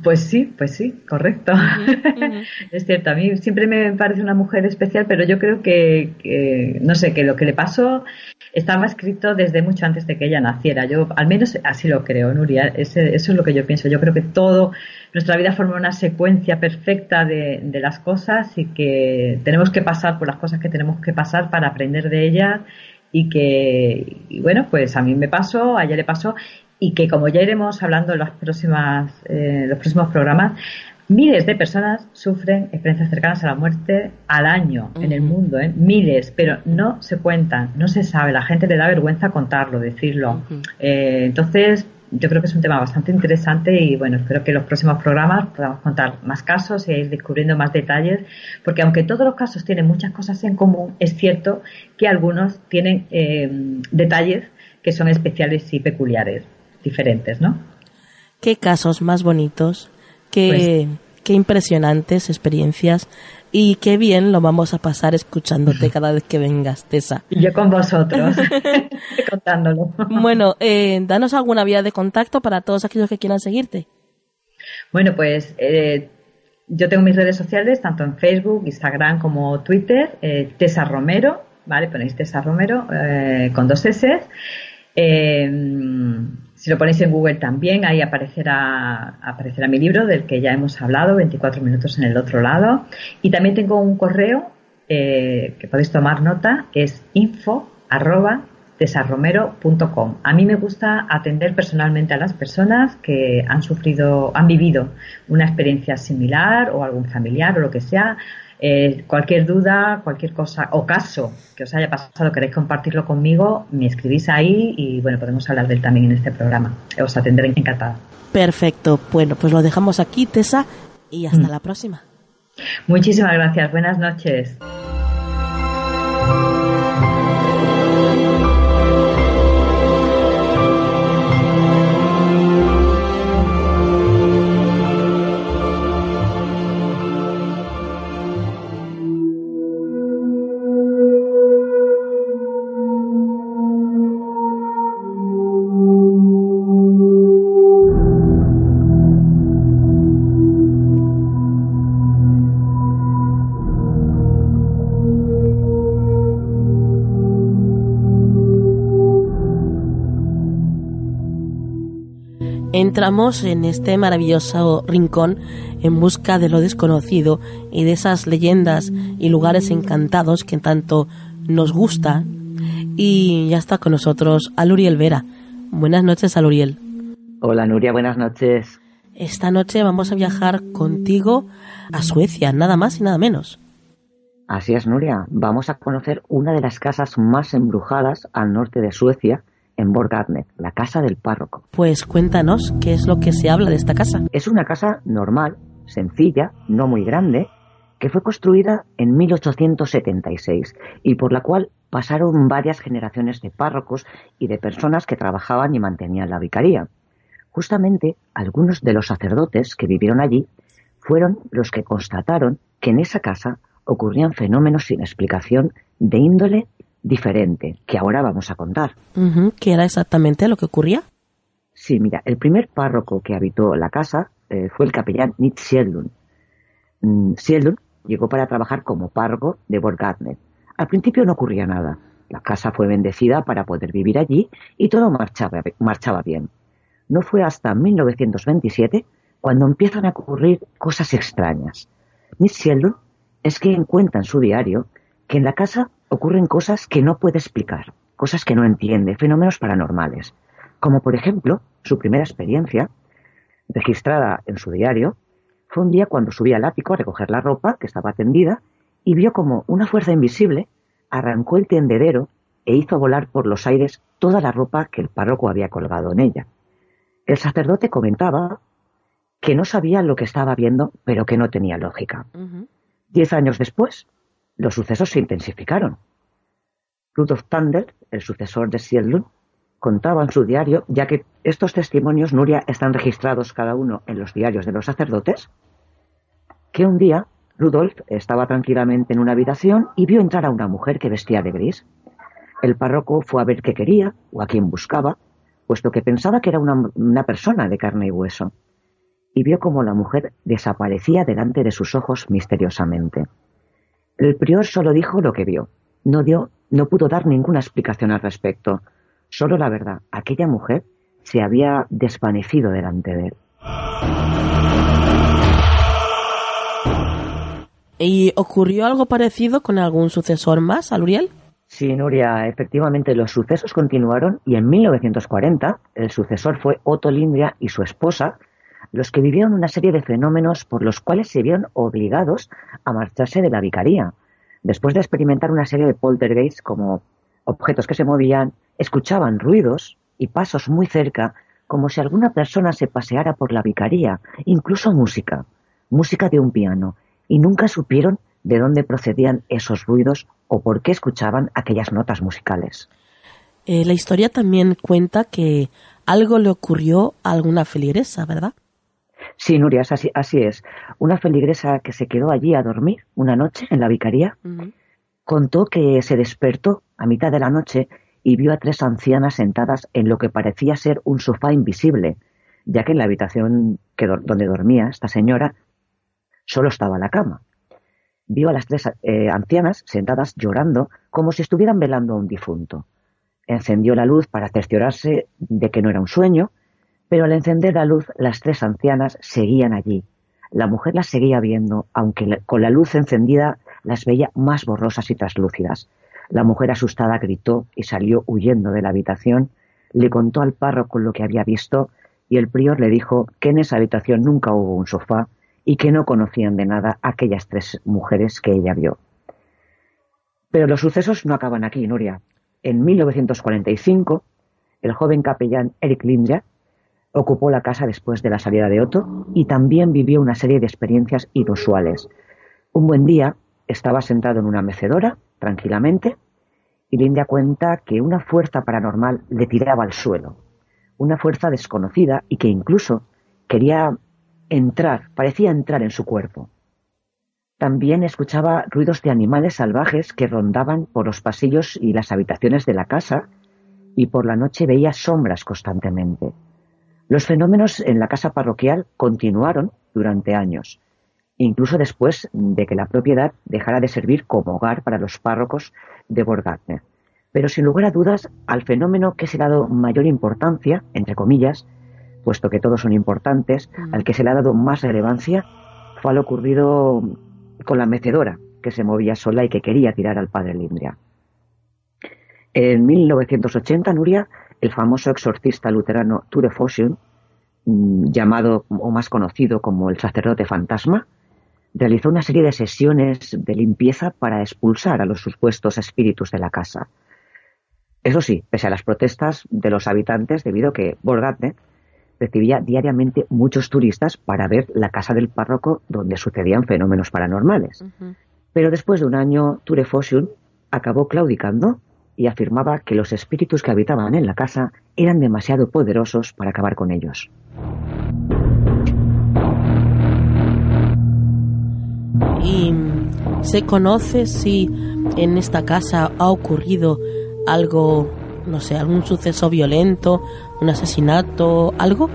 Pues sí, pues sí, correcto. es cierto, a mí siempre me parece una mujer especial, pero yo creo que, no sé, que lo que le pasó estaba escrito desde mucho antes de que ella naciera. Yo al menos así lo creo, Nuria. eso es lo que yo pienso. Yo creo que todo, nuestra vida forma una secuencia perfecta de, de las cosas y que tenemos que pasar por las cosas que tenemos que pasar para aprender de ellas y que, bueno, pues a mí me pasó, a ella le pasó y que como ya iremos hablando en las próximas, eh, los próximos programas, miles de personas sufren experiencias cercanas a la muerte al año en el mundo, ¿eh? miles, pero no se cuentan, no se sabe, la gente le da vergüenza contarlo, decirlo. Eh, entonces, yo creo que es un tema bastante interesante y bueno, espero que en los próximos programas podamos contar más casos y ir descubriendo más detalles, porque aunque todos los casos tienen muchas cosas en común, es cierto que algunos tienen eh, detalles que son especiales y peculiares diferentes, ¿no? Qué casos más bonitos, qué, pues qué impresionantes experiencias y qué bien lo vamos a pasar escuchándote cada vez que vengas, Tessa. Y yo con vosotros, contándolo. Bueno, eh, danos alguna vía de contacto para todos aquellos que quieran seguirte. Bueno, pues eh, yo tengo mis redes sociales, tanto en Facebook, Instagram como Twitter, eh, Tessa Romero, ¿vale? Ponéis Tessa Romero eh, con dos S. Si lo ponéis en Google también, ahí aparecerá, aparecerá mi libro del que ya hemos hablado, 24 minutos en el otro lado. Y también tengo un correo eh, que podéis tomar nota, es info. A mí me gusta atender personalmente a las personas que han sufrido, han vivido una experiencia similar o algún familiar o lo que sea, eh, cualquier duda, cualquier cosa o caso que os haya pasado, queréis compartirlo conmigo, me escribís ahí y bueno, podemos hablar de él también en este programa. Os atenderé encantada. Perfecto. Bueno, pues lo dejamos aquí, Tessa, y hasta mm. la próxima. Muchísimas gracias. Buenas noches. En este maravilloso rincón en busca de lo desconocido y de esas leyendas y lugares encantados que tanto nos gustan. Y ya está con nosotros Aluriel Vera. Buenas noches, Aluriel. Hola, Nuria, buenas noches. Esta noche vamos a viajar contigo a Suecia, nada más y nada menos. Así es, Nuria. Vamos a conocer una de las casas más embrujadas al norte de Suecia, en Borgarnet, la casa del párroco. Pues cuéntanos qué es lo que se habla de esta casa. Es una casa normal, sencilla, no muy grande, que fue construida en 1876 y por la cual pasaron varias generaciones de párrocos y de personas que trabajaban y mantenían la vicaría. Justamente algunos de los sacerdotes que vivieron allí fueron los que constataron que en esa casa ocurrían fenómenos sin explicación de índole diferente, que ahora vamos a contar. ¿Qué era exactamente lo que ocurría? Sí, mira, el primer párroco que habitó la casa eh, fue el capellán Nitz Sieldun. Mm, llegó para trabajar como párroco de Borgatnet. Al principio no ocurría nada. La casa fue bendecida para poder vivir allí y todo marchaba, marchaba bien. No fue hasta 1927 cuando empiezan a ocurrir cosas extrañas. Nitz es que encuentra en su diario que en la casa ocurren cosas que no puede explicar, cosas que no entiende, fenómenos paranormales. Como por ejemplo, su primera experiencia, registrada en su diario, fue un día cuando subía al ático a recoger la ropa que estaba tendida y vio como una fuerza invisible arrancó el tendedero e hizo volar por los aires toda la ropa que el párroco había colgado en ella. El sacerdote comentaba que no sabía lo que estaba viendo, pero que no tenía lógica. Diez años después, los sucesos se intensificaron. Rudolf Tandel, el sucesor de Siedlund, contaba en su diario, ya que estos testimonios, Nuria, están registrados cada uno en los diarios de los sacerdotes, que un día Rudolf estaba tranquilamente en una habitación y vio entrar a una mujer que vestía de gris. El párroco fue a ver qué quería o a quién buscaba, puesto que pensaba que era una, una persona de carne y hueso, y vio como la mujer desaparecía delante de sus ojos misteriosamente. El prior solo dijo lo que vio. No dio, no pudo dar ninguna explicación al respecto. Solo la verdad, aquella mujer se había desvanecido delante de él. ¿Y ocurrió algo parecido con algún sucesor más, Aluriel? Sí, Nuria, efectivamente los sucesos continuaron y en 1940 el sucesor fue Otto Lindria y su esposa, los que vivieron una serie de fenómenos por los cuales se vieron obligados a marcharse de la vicaría, después de experimentar una serie de poltergeists como objetos que se movían, escuchaban ruidos y pasos muy cerca, como si alguna persona se paseara por la vicaría, incluso música, música de un piano, y nunca supieron de dónde procedían esos ruidos o por qué escuchaban aquellas notas musicales. Eh, la historia también cuenta que algo le ocurrió a alguna feligresa, ¿verdad? Sí, Nuria, así, así es. Una feligresa que se quedó allí a dormir una noche en la vicaría contó que se despertó a mitad de la noche y vio a tres ancianas sentadas en lo que parecía ser un sofá invisible, ya que en la habitación que, donde dormía esta señora solo estaba la cama. Vio a las tres eh, ancianas sentadas llorando como si estuvieran velando a un difunto. Encendió la luz para cerciorarse de que no era un sueño pero al encender la luz, las tres ancianas seguían allí. La mujer las seguía viendo, aunque con la luz encendida las veía más borrosas y traslúcidas. La mujer asustada gritó y salió huyendo de la habitación, le contó al párroco lo que había visto y el prior le dijo que en esa habitación nunca hubo un sofá y que no conocían de nada aquellas tres mujeres que ella vio. Pero los sucesos no acaban aquí, Nuria. En 1945, el joven capellán Eric Lindra Ocupó la casa después de la salida de Otto y también vivió una serie de experiencias inusuales. Un buen día estaba sentado en una mecedora, tranquilamente, y Linda cuenta que una fuerza paranormal le tiraba al suelo. Una fuerza desconocida y que incluso quería entrar, parecía entrar en su cuerpo. También escuchaba ruidos de animales salvajes que rondaban por los pasillos y las habitaciones de la casa y por la noche veía sombras constantemente. Los fenómenos en la casa parroquial continuaron durante años, incluso después de que la propiedad dejara de servir como hogar para los párrocos de Borgatner. Pero sin lugar a dudas, al fenómeno que se ha dado mayor importancia, entre comillas, puesto que todos son importantes, Mm. al que se le ha dado más relevancia fue lo ocurrido con la mecedora, que se movía sola y que quería tirar al padre Lindria. En 1980, Nuria, el famoso exorcista luterano Ture Fossium, mm, llamado o más conocido como el sacerdote fantasma, realizó una serie de sesiones de limpieza para expulsar a los supuestos espíritus de la casa. Eso sí, pese a las protestas de los habitantes, debido a que Borgatne recibía diariamente muchos turistas para ver la casa del párroco donde sucedían fenómenos paranormales. Pero después de un año, Ture Fossium acabó claudicando y afirmaba que los espíritus que habitaban en la casa eran demasiado poderosos para acabar con ellos. ¿Y se conoce si en esta casa ha ocurrido algo, no sé, algún suceso violento, un asesinato, algo?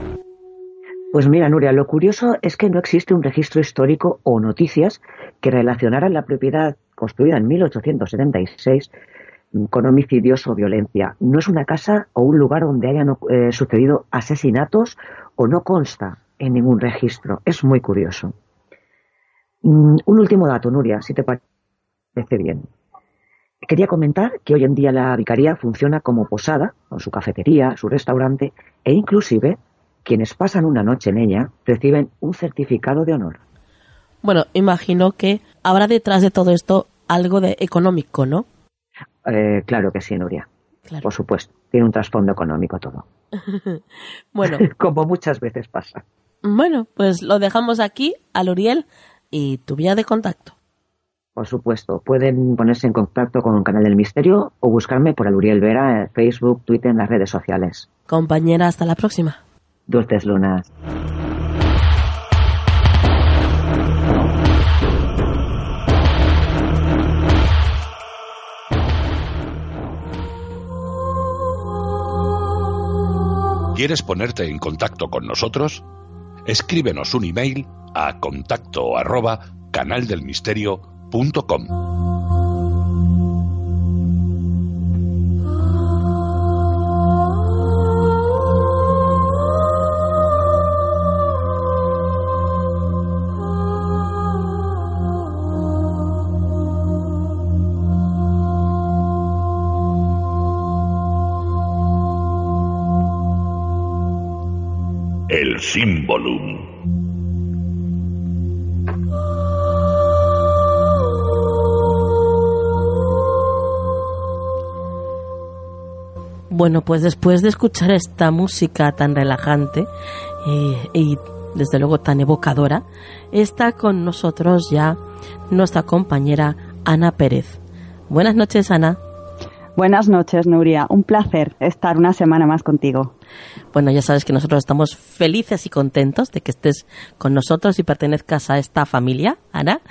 Pues mira, Nuria, lo curioso es que no existe un registro histórico o noticias que relacionaran la propiedad construida en 1876 con homicidios o violencia. No es una casa o un lugar donde hayan eh, sucedido asesinatos o no consta en ningún registro. Es muy curioso. Mm, un último dato, Nuria, si te parece bien. Quería comentar que hoy en día la vicaría funciona como posada, con su cafetería, su restaurante e inclusive quienes pasan una noche en ella reciben un certificado de honor. Bueno, imagino que habrá detrás de todo esto algo de económico, ¿no? Eh, claro que sí, Nuria. Claro. Por supuesto. Tiene un trasfondo económico todo. bueno, Como muchas veces pasa. bueno, pues lo dejamos aquí al Uriel y tu vía de contacto. Por supuesto. Pueden ponerse en contacto con canal del misterio o buscarme por Aluriel Vera en Facebook, Twitter, en las redes sociales. Compañera, hasta la próxima. Dulces lunas. ¿Quieres ponerte en contacto con nosotros? Escríbenos un email a contacto arroba canaldelmisterio.com. Bueno, pues después de escuchar esta música tan relajante eh, y desde luego tan evocadora, está con nosotros ya nuestra compañera Ana Pérez. Buenas noches, Ana. Buenas noches, Nuria. Un placer estar una semana más contigo. Bueno, ya sabes que nosotros estamos felices y contentos de que estés con nosotros y pertenezcas a esta familia, Ana.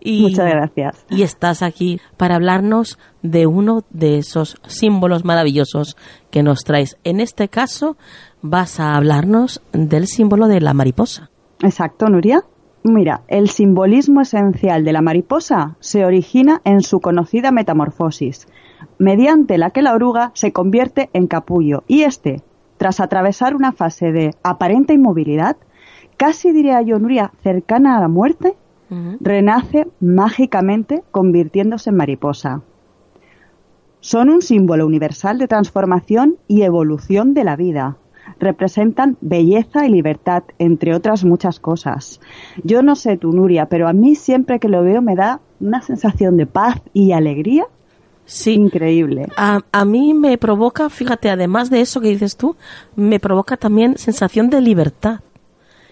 Y, Muchas gracias. Y estás aquí para hablarnos de uno de esos símbolos maravillosos que nos traes. En este caso, vas a hablarnos del símbolo de la mariposa. Exacto, Nuria. Mira, el simbolismo esencial de la mariposa se origina en su conocida metamorfosis, mediante la que la oruga se convierte en capullo y este, tras atravesar una fase de aparente inmovilidad, casi diría yo, Nuria, cercana a la muerte, renace mágicamente convirtiéndose en mariposa. Son un símbolo universal de transformación y evolución de la vida. Representan belleza y libertad, entre otras muchas cosas. Yo no sé tú, Nuria, pero a mí siempre que lo veo me da una sensación de paz y alegría Sí. increíble. A, a mí me provoca, fíjate, además de eso que dices tú, me provoca también sensación de libertad.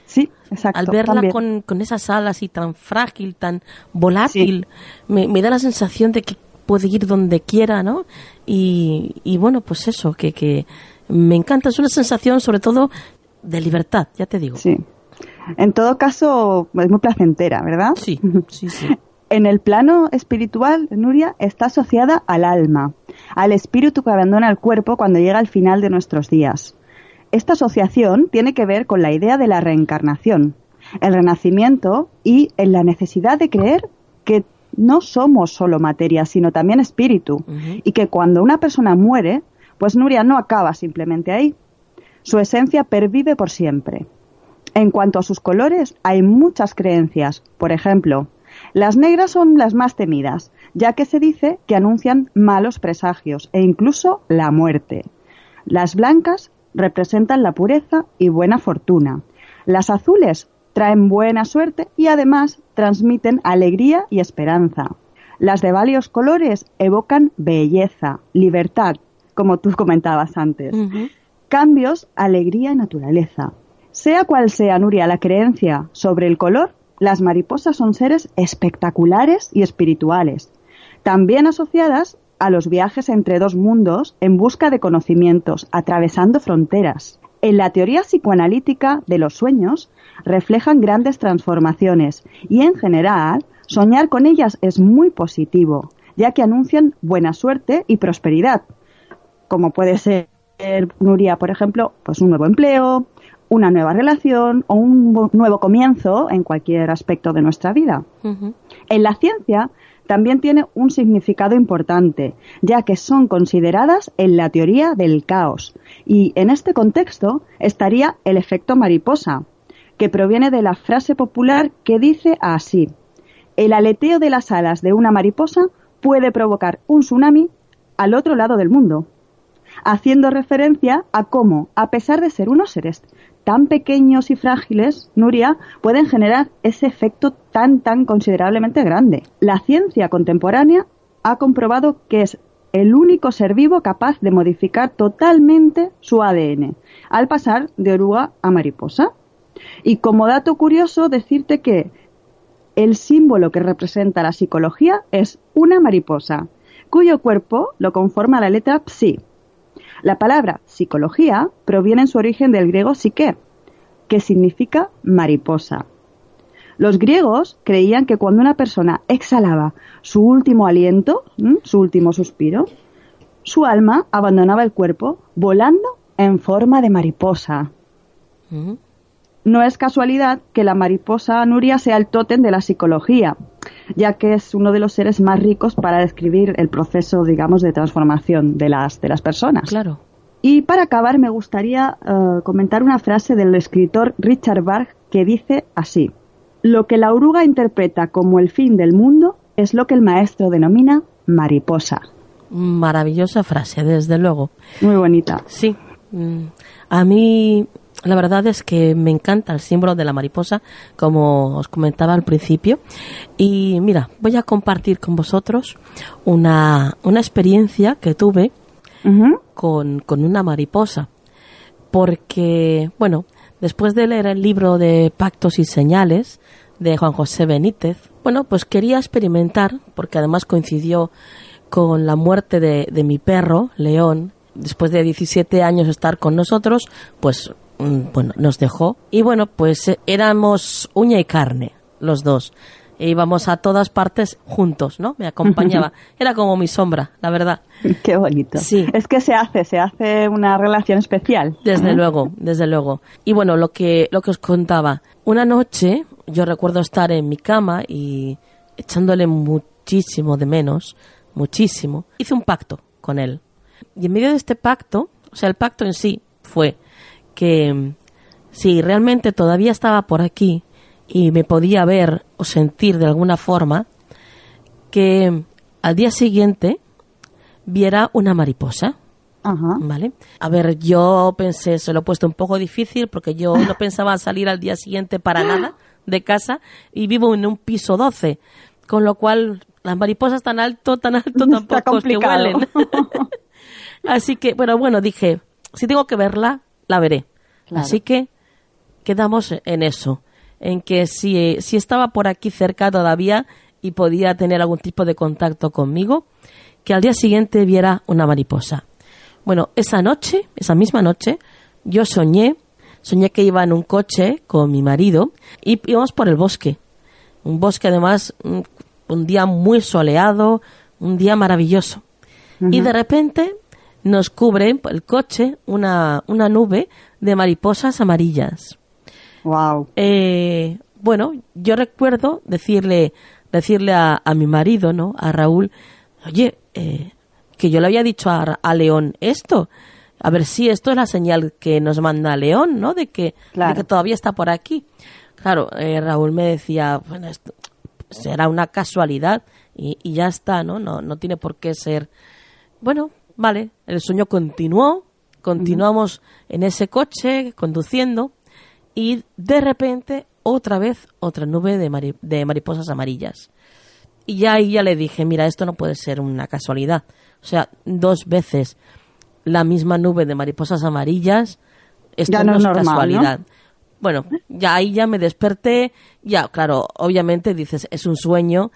Sí, exacto. Al verla con, con esas alas así tan frágil, tan volátil, me, me da la sensación de que puede ir donde quiera, ¿no? Y, y bueno, pues eso, que, que me encanta, es una sensación sobre todo de libertad, ya te digo. Sí. En todo caso, es muy placentera, ¿verdad? Sí, sí, sí. En el plano espiritual, Nuria está asociada al alma, al espíritu que abandona el cuerpo cuando llega al final de nuestros días. Esta asociación tiene que ver con la idea de la reencarnación, el renacimiento y en la necesidad de creer que no somos solo materia, sino también espíritu, y que cuando una persona muere, pues Nuria no acaba simplemente ahí. Su esencia pervive por siempre. En cuanto a sus colores, hay muchas creencias. Por ejemplo, las negras son las más temidas, ya que se dice que anuncian malos presagios e incluso la muerte. Las blancas representan la pureza y buena fortuna. Las azules traen buena suerte y además transmiten alegría y esperanza. Las de varios colores evocan belleza, libertad, como tú comentabas antes. Cambios, alegría y naturaleza. Sea cual sea, Nuria, la creencia sobre el color, las mariposas son seres espectaculares y espirituales, también asociadas a los viajes entre dos mundos en busca de conocimientos, atravesando fronteras. En la teoría psicoanalítica de los sueños reflejan grandes transformaciones y en general soñar con ellas es muy positivo, ya que anuncian buena suerte y prosperidad, como puede ser Nuria, por ejemplo, pues un nuevo empleo, una nueva relación o un nuevo comienzo en cualquier aspecto de nuestra vida. En la ciencia también tiene un significado importante, ya que son consideradas en la teoría del caos. Y en este contexto estaría el efecto mariposa, que proviene de la frase popular que dice así, el aleteo de las alas de una mariposa puede provocar un tsunami al otro lado del mundo, haciendo referencia a cómo, a pesar de ser unos seres tan pequeños y frágiles, Nuria, pueden generar ese efecto tan, tan considerablemente grande. La ciencia contemporánea ha comprobado que es el único ser vivo capaz de modificar totalmente su ADN al pasar de oruga a mariposa. Y como dato curioso, decirte que el símbolo que representa la psicología es una mariposa, cuyo cuerpo lo conforma la letra psi, la palabra psicología proviene en su origen del griego psique, que significa mariposa. Los griegos creían que cuando una persona exhalaba su último aliento, su último suspiro, su alma abandonaba el cuerpo volando en forma de mariposa. No es casualidad que la mariposa Nuria sea el tótem de la psicología, ya que es uno de los seres más ricos para describir el proceso, digamos, de transformación de las, de las personas. Claro. Y para acabar me gustaría eh, comentar una frase del escritor Richard Bach que dice así, lo que la oruga interpreta como el fin del mundo es lo que el maestro denomina mariposa. Maravillosa frase, desde luego. Muy bonita. Sí. Mm. A mí la verdad es que me encanta el símbolo de la mariposa, como os comentaba al principio. Y mira, voy a compartir con vosotros una, una experiencia que tuve con, con una mariposa. Porque, bueno, después de leer el libro de Pactos y Señales de Juan José Benítez, bueno, pues quería experimentar, porque además coincidió con la muerte de, de mi perro, León, después de 17 años estar con nosotros, pues bueno, nos dejó. Y bueno, pues eh, éramos uña y carne, los dos. E íbamos a todas partes juntos, ¿no? Me acompañaba. Era como mi sombra, la verdad. Qué bonito. Sí. Es que se hace, se hace una relación especial. Desde luego, desde luego. Y bueno, lo que, lo que os contaba. Una noche, yo recuerdo estar en mi cama y echándole muchísimo de menos, muchísimo. Hice un pacto con él. Y en medio de este pacto, o sea, el pacto en sí fue que si realmente todavía estaba por aquí y me podía ver o sentir de alguna forma, que al día siguiente viera una mariposa. ¿Vale? A ver, yo pensé, se lo he puesto un poco difícil porque yo no pensaba salir al día siguiente para nada de casa y vivo en un piso 12, con lo cual las mariposas tan alto, tan alto tampoco que huelen. Así que, bueno, bueno, dije, si tengo que verla, la veré. Así que quedamos en eso, en que si, si estaba por aquí cerca todavía y podía tener algún tipo de contacto conmigo, que al día siguiente viera una mariposa. Bueno, esa noche, esa misma noche, yo soñé, soñé que iba en un coche con mi marido y íbamos por el bosque. Un bosque además, un, día muy soleado, un día maravilloso. Y de repente nos cubre el coche una, una nube de mariposas amarillas. Wow. Eh, bueno, yo recuerdo decirle, decirle a, mi marido, ¿no? A Raúl, oye, eh, que yo le había dicho a, León esto. a ver si esto es la señal que nos manda León, ¿no? De que, de que todavía está por aquí. Claro, eh, Raúl me decía, bueno, esto será una casualidad y, y ya está, ¿no? ¿no? No tiene por qué ser. Bueno, vale, el sueño continuó, continuamos en ese coche conduciendo y de repente otra vez otra nube de, de mariposas amarillas. Y ya ahí ya le dije, mira, esto no puede ser una casualidad. O sea, dos veces la misma nube de mariposas amarillas, esto no, es casualidad. Bueno, ya ahí ya me desperté, ya, claro, obviamente dices, es un sueño,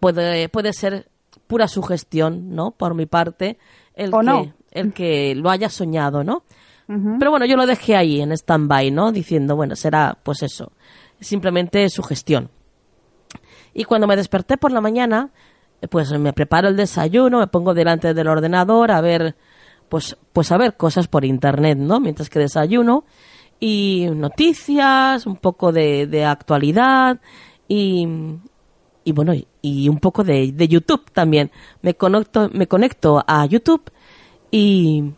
puede, puede ser pura sugestión, ¿no? Por mi parte, el, que, el que lo haya soñado, ¿no? Pero bueno, yo lo dejé ahí en stand-by, ¿no? Diciendo, bueno, será pues eso, simplemente sugestión. Y cuando me desperté por la mañana, pues me preparo el desayuno, me pongo delante del ordenador a ver, pues, pues a ver cosas por internet, ¿no? Mientras que desayuno y noticias, un poco de, de actualidad y, y bueno, y, un poco de, de, YouTube también. Me conecto, me conecto a YouTube y,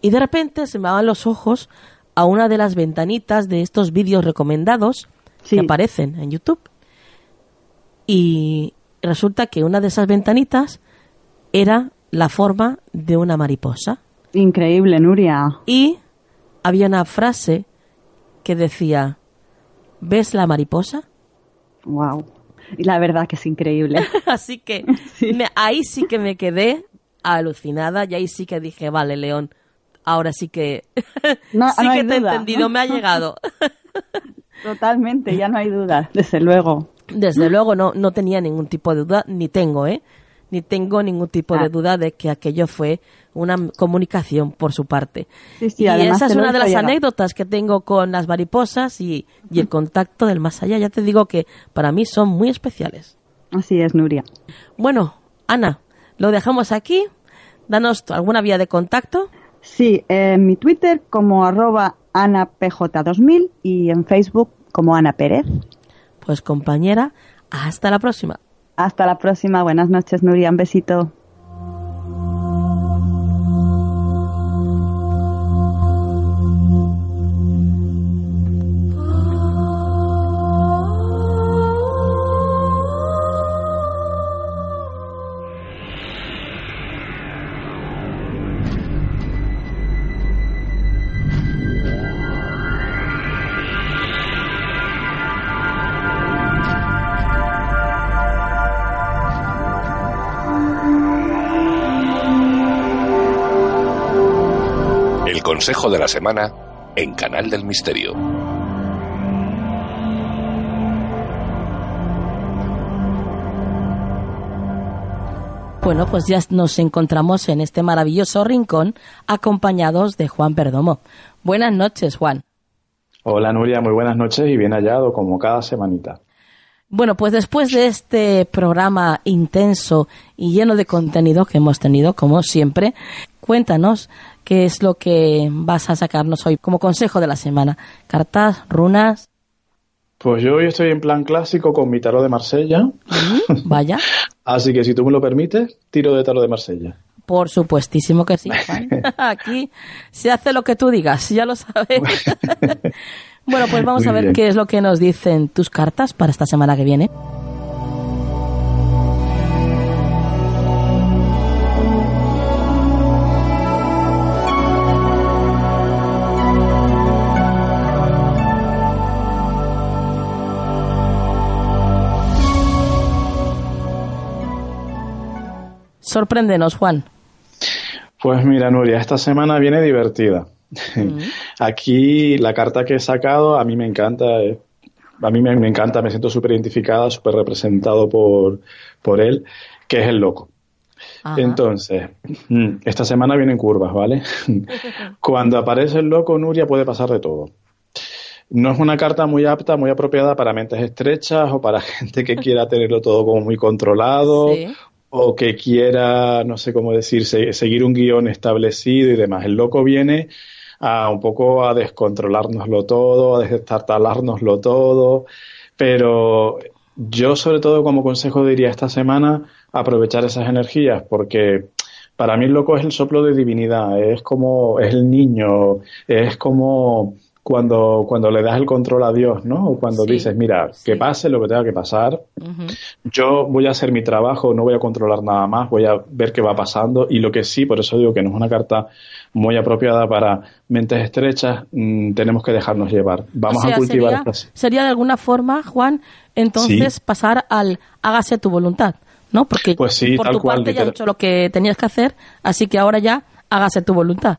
y de repente se me van los ojos a una de las ventanitas de estos vídeos recomendados que aparecen en YouTube. Y resulta que una de esas ventanitas era la forma de una mariposa. Increíble, Nuria. Y había una frase que decía, ¿ves la mariposa? Wow. Y la verdad que es increíble. Así que ahí sí que me quedé alucinada y ahí sí que dije, vale, León, ahora sí que sí que te he entendido, me ha llegado. Totalmente, ya no hay duda, desde luego. Desde luego no, no tenía ningún tipo de duda, ni tengo, ¿eh? Ni tengo ningún tipo de ah. duda de que aquello fue una comunicación por su parte. y esa es una de las anécdotas que tengo con las mariposas y, y el contacto del más allá. Ya te digo que para mí son muy especiales. Así es, Nuria. Bueno, Ana, lo dejamos aquí. Danos alguna vía de contacto. Sí, en mi Twitter como arroba AnaPJ2000 y en Facebook como Ana Pérez. Pues compañera, hasta la próxima. Hasta la próxima. Buenas noches, Nuria. Un besito. Consejo de la Semana en Canal del Misterio. Bueno, pues ya nos encontramos en este maravilloso rincón acompañados de Juan Perdomo. Buenas noches, Juan. Hola Nuria, muy buenas noches y bien hallado como cada semanita. Bueno, pues después de este programa intenso y lleno de contenido que hemos tenido, como siempre, cuéntanos qué es lo que vas a sacarnos hoy como consejo de la semana. ¿Cartas, runas? Pues yo hoy estoy en plan clásico con mi tarot de Marsella. vaya. Así que si tú me lo permites, tiro de tarot de Marsella. Por supuestísimo que sí, Aquí se hace lo que tú digas, ya lo sabes. bueno, pues vamos a ver qué es lo que nos dicen tus cartas para esta semana que viene. Sorpréndenos, Juan. Pues mira, Nuria, esta semana viene divertida. Mm. Aquí la carta que he sacado a mí me encanta, eh, a mí me, encanta, me siento súper identificada, súper representado por, por él, que es el loco. Entonces, mm, esta semana vienen curvas, ¿vale? Cuando aparece el loco, Nuria, puede pasar de todo. No es una carta muy apta, muy apropiada para mentes estrechas o para gente que quiera tenerlo todo como muy controlado o que quiera, no sé cómo decir, seguir un guion establecido y demás. El loco viene a un poco a descontrolárnoslo todo, a destartalárnoslo todo, pero yo sobre todo como consejo diría esta semana aprovechar esas energías porque Para mí el loco es el soplo de divinidad, es como, es el niño, es como cuando, cuando le das el control a Dios, ¿no? O cuando dices, mira, que pase lo que tenga que pasar, yo voy a hacer mi trabajo, no voy a controlar nada más, voy a ver qué va pasando y lo que sí, por eso digo que no es una carta muy apropiada para mentes estrechas, mm, tenemos que dejarnos llevar. Vamos a cultivar sería, sería de alguna forma, Juan, entonces pasar al hágase tu voluntad, ¿no? Porque pues sí, por tal tu cual, parte ya has hecho lo que tenías que hacer, así que ahora ya hágase tu voluntad.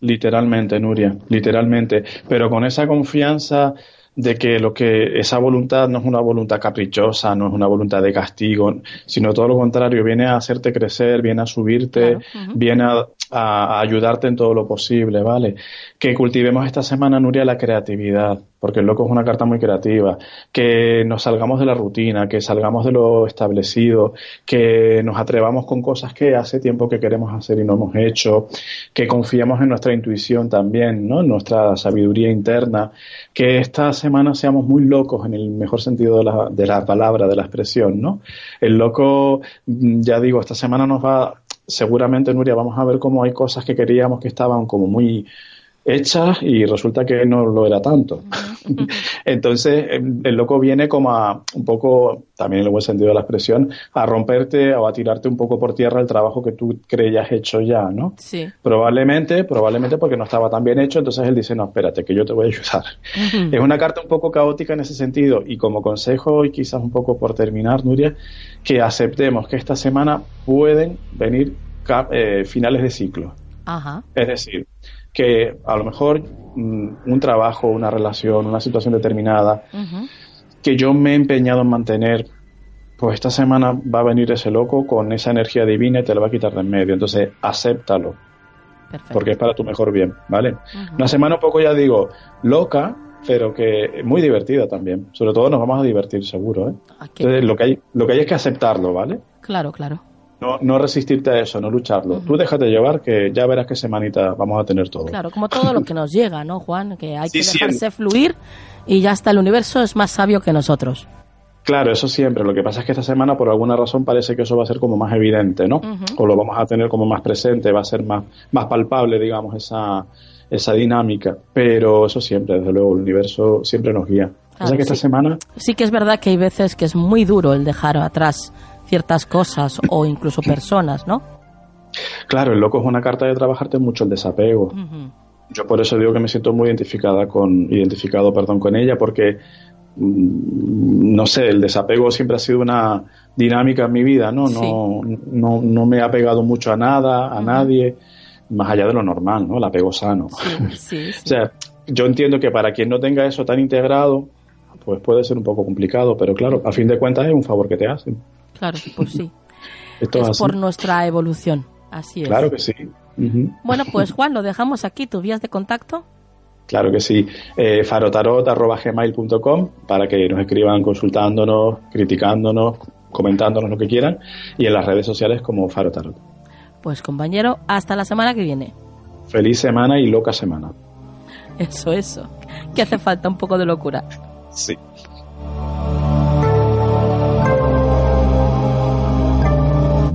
Literalmente, Nuria, literalmente. Pero con esa confianza de que lo que esa voluntad no es una voluntad caprichosa, no es una voluntad de castigo, sino todo lo contrario, viene a hacerte crecer, viene a subirte, viene a, a ayudarte en todo lo posible, ¿vale? Que cultivemos esta semana, Nuria, la creatividad, porque el loco es una carta muy creativa, que nos salgamos de la rutina, que salgamos de lo establecido, que nos atrevamos con cosas que hace tiempo que queremos hacer y no hemos hecho, que confiemos en nuestra intuición también, ¿no? En nuestra sabiduría interna, que esta semana seamos muy locos en el mejor sentido de la, de la palabra, de la expresión, ¿no? El loco, mm, ya digo, esta semana nos va, seguramente, Nuria, vamos a ver cómo hay cosas que queríamos que estaban como muy hechas y resulta que no lo era tanto. Entonces, em, el loco viene como a un poco, también en el buen sentido de la expresión, a romperte o a tirarte un poco por tierra el trabajo que tú creías hecho ya, ¿no? Sí. Probablemente, probablemente porque no estaba tan bien hecho, entonces él dice, no, espérate, que yo te voy a ayudar. Es una carta un poco caótica en ese sentido y como consejo y quizás un poco por terminar, Nuria, que aceptemos que esta semana pueden venir eh, finales de ciclo. Ajá. Es decir, que a lo mejor mm, un trabajo, una relación, una situación determinada que yo me he empeñado en mantener, pues esta semana va a venir ese loco con esa energía divina y te lo va a quitar de en medio. Entonces, acéptalo. Porque es para tu mejor bien, ¿vale? Una semana un poco, ya digo, loca, pero que muy divertida también. Sobre todo nos vamos a divertir seguro, ¿eh? Entonces, lo que hay, lo que hay es que aceptarlo, ¿vale? Claro, claro. No, no resistirte a eso, no lucharlo. Tú déjate llevar que ya verás qué semanita vamos a tener todo. Claro, como todo lo que nos llega, ¿no, Juan? Que hay Sí, que dejarse fluir y ya está, el universo es más sabio que nosotros. Claro, eso siempre. Lo que pasa es que esta semana, por alguna razón, parece que eso va a ser como más evidente, ¿no? O lo vamos a tener como más presente, va a ser más, más palpable, digamos, esa, esa dinámica. Pero eso siempre, desde luego, el universo siempre nos guía. o sea que esta sí. semana, Sí que es verdad que hay veces que es muy duro el dejar atrás ciertas cosas o incluso personas, ¿no? claro, el loco es una carta de trabajarte mucho el desapego. Yo por eso digo que me siento muy identificada con, identificado, perdón, con ella, porque mm, no sé, el desapego siempre ha sido una dinámica en mi vida, ¿no? No, no, no me ha pegado mucho a nada, a nadie, más allá de lo normal, ¿no? El apego sano. Sí, O sea, yo entiendo que para quien no tenga eso tan integrado, pues puede ser un poco complicado, pero claro, a fin de cuentas es un favor que te hacen. Claro, pues sí. Esto es así. por nuestra evolución. Así es. Claro que sí. Bueno, pues Juan, lo dejamos aquí. ¿Tu vías de contacto? Claro que sí. Eh, farotarot.gmail.com para que nos escriban consultándonos, criticándonos, comentándonos lo que quieran y en las redes sociales como Farotarot. Pues compañero, hasta la semana que viene. Feliz semana y loca semana. Eso, eso. Que hace falta un poco de locura. Sí.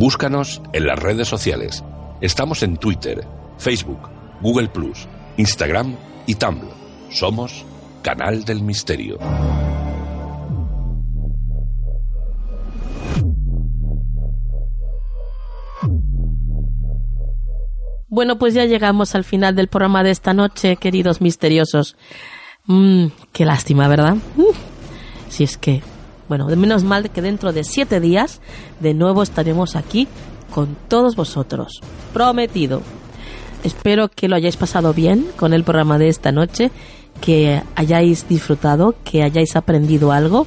Búscanos en las redes sociales. Estamos en Twitter, Facebook, Google Plus, Instagram y Tumblr. Somos Canal del Misterio. Bueno, pues ya llegamos al final del programa de esta noche, queridos misteriosos. Mm, qué lástima, ¿verdad? Mm. Si es que, bueno, menos mal que dentro de siete días de nuevo estaremos aquí con todos vosotros. Prometido. Espero que lo hayáis pasado bien con el programa de esta noche, que hayáis disfrutado, que hayáis aprendido algo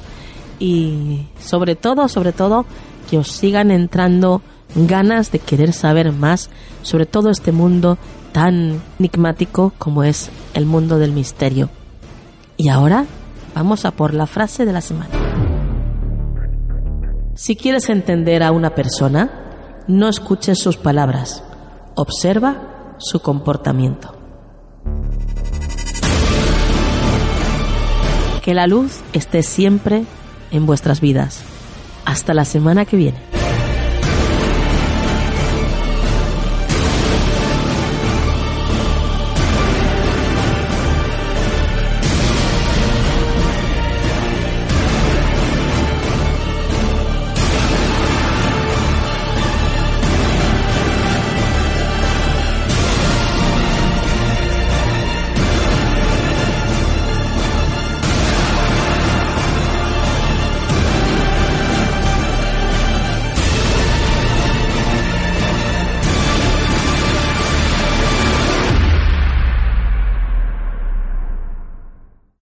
y sobre todo, sobre todo, que os sigan entrando ganas de querer saber más sobre todo este mundo tan enigmático como es el mundo del misterio. Y ahora vamos a por la frase de la semana. Si quieres entender a una persona, no escuches sus palabras, observa su comportamiento. Que la luz esté siempre en vuestras vidas. Hasta la semana que viene.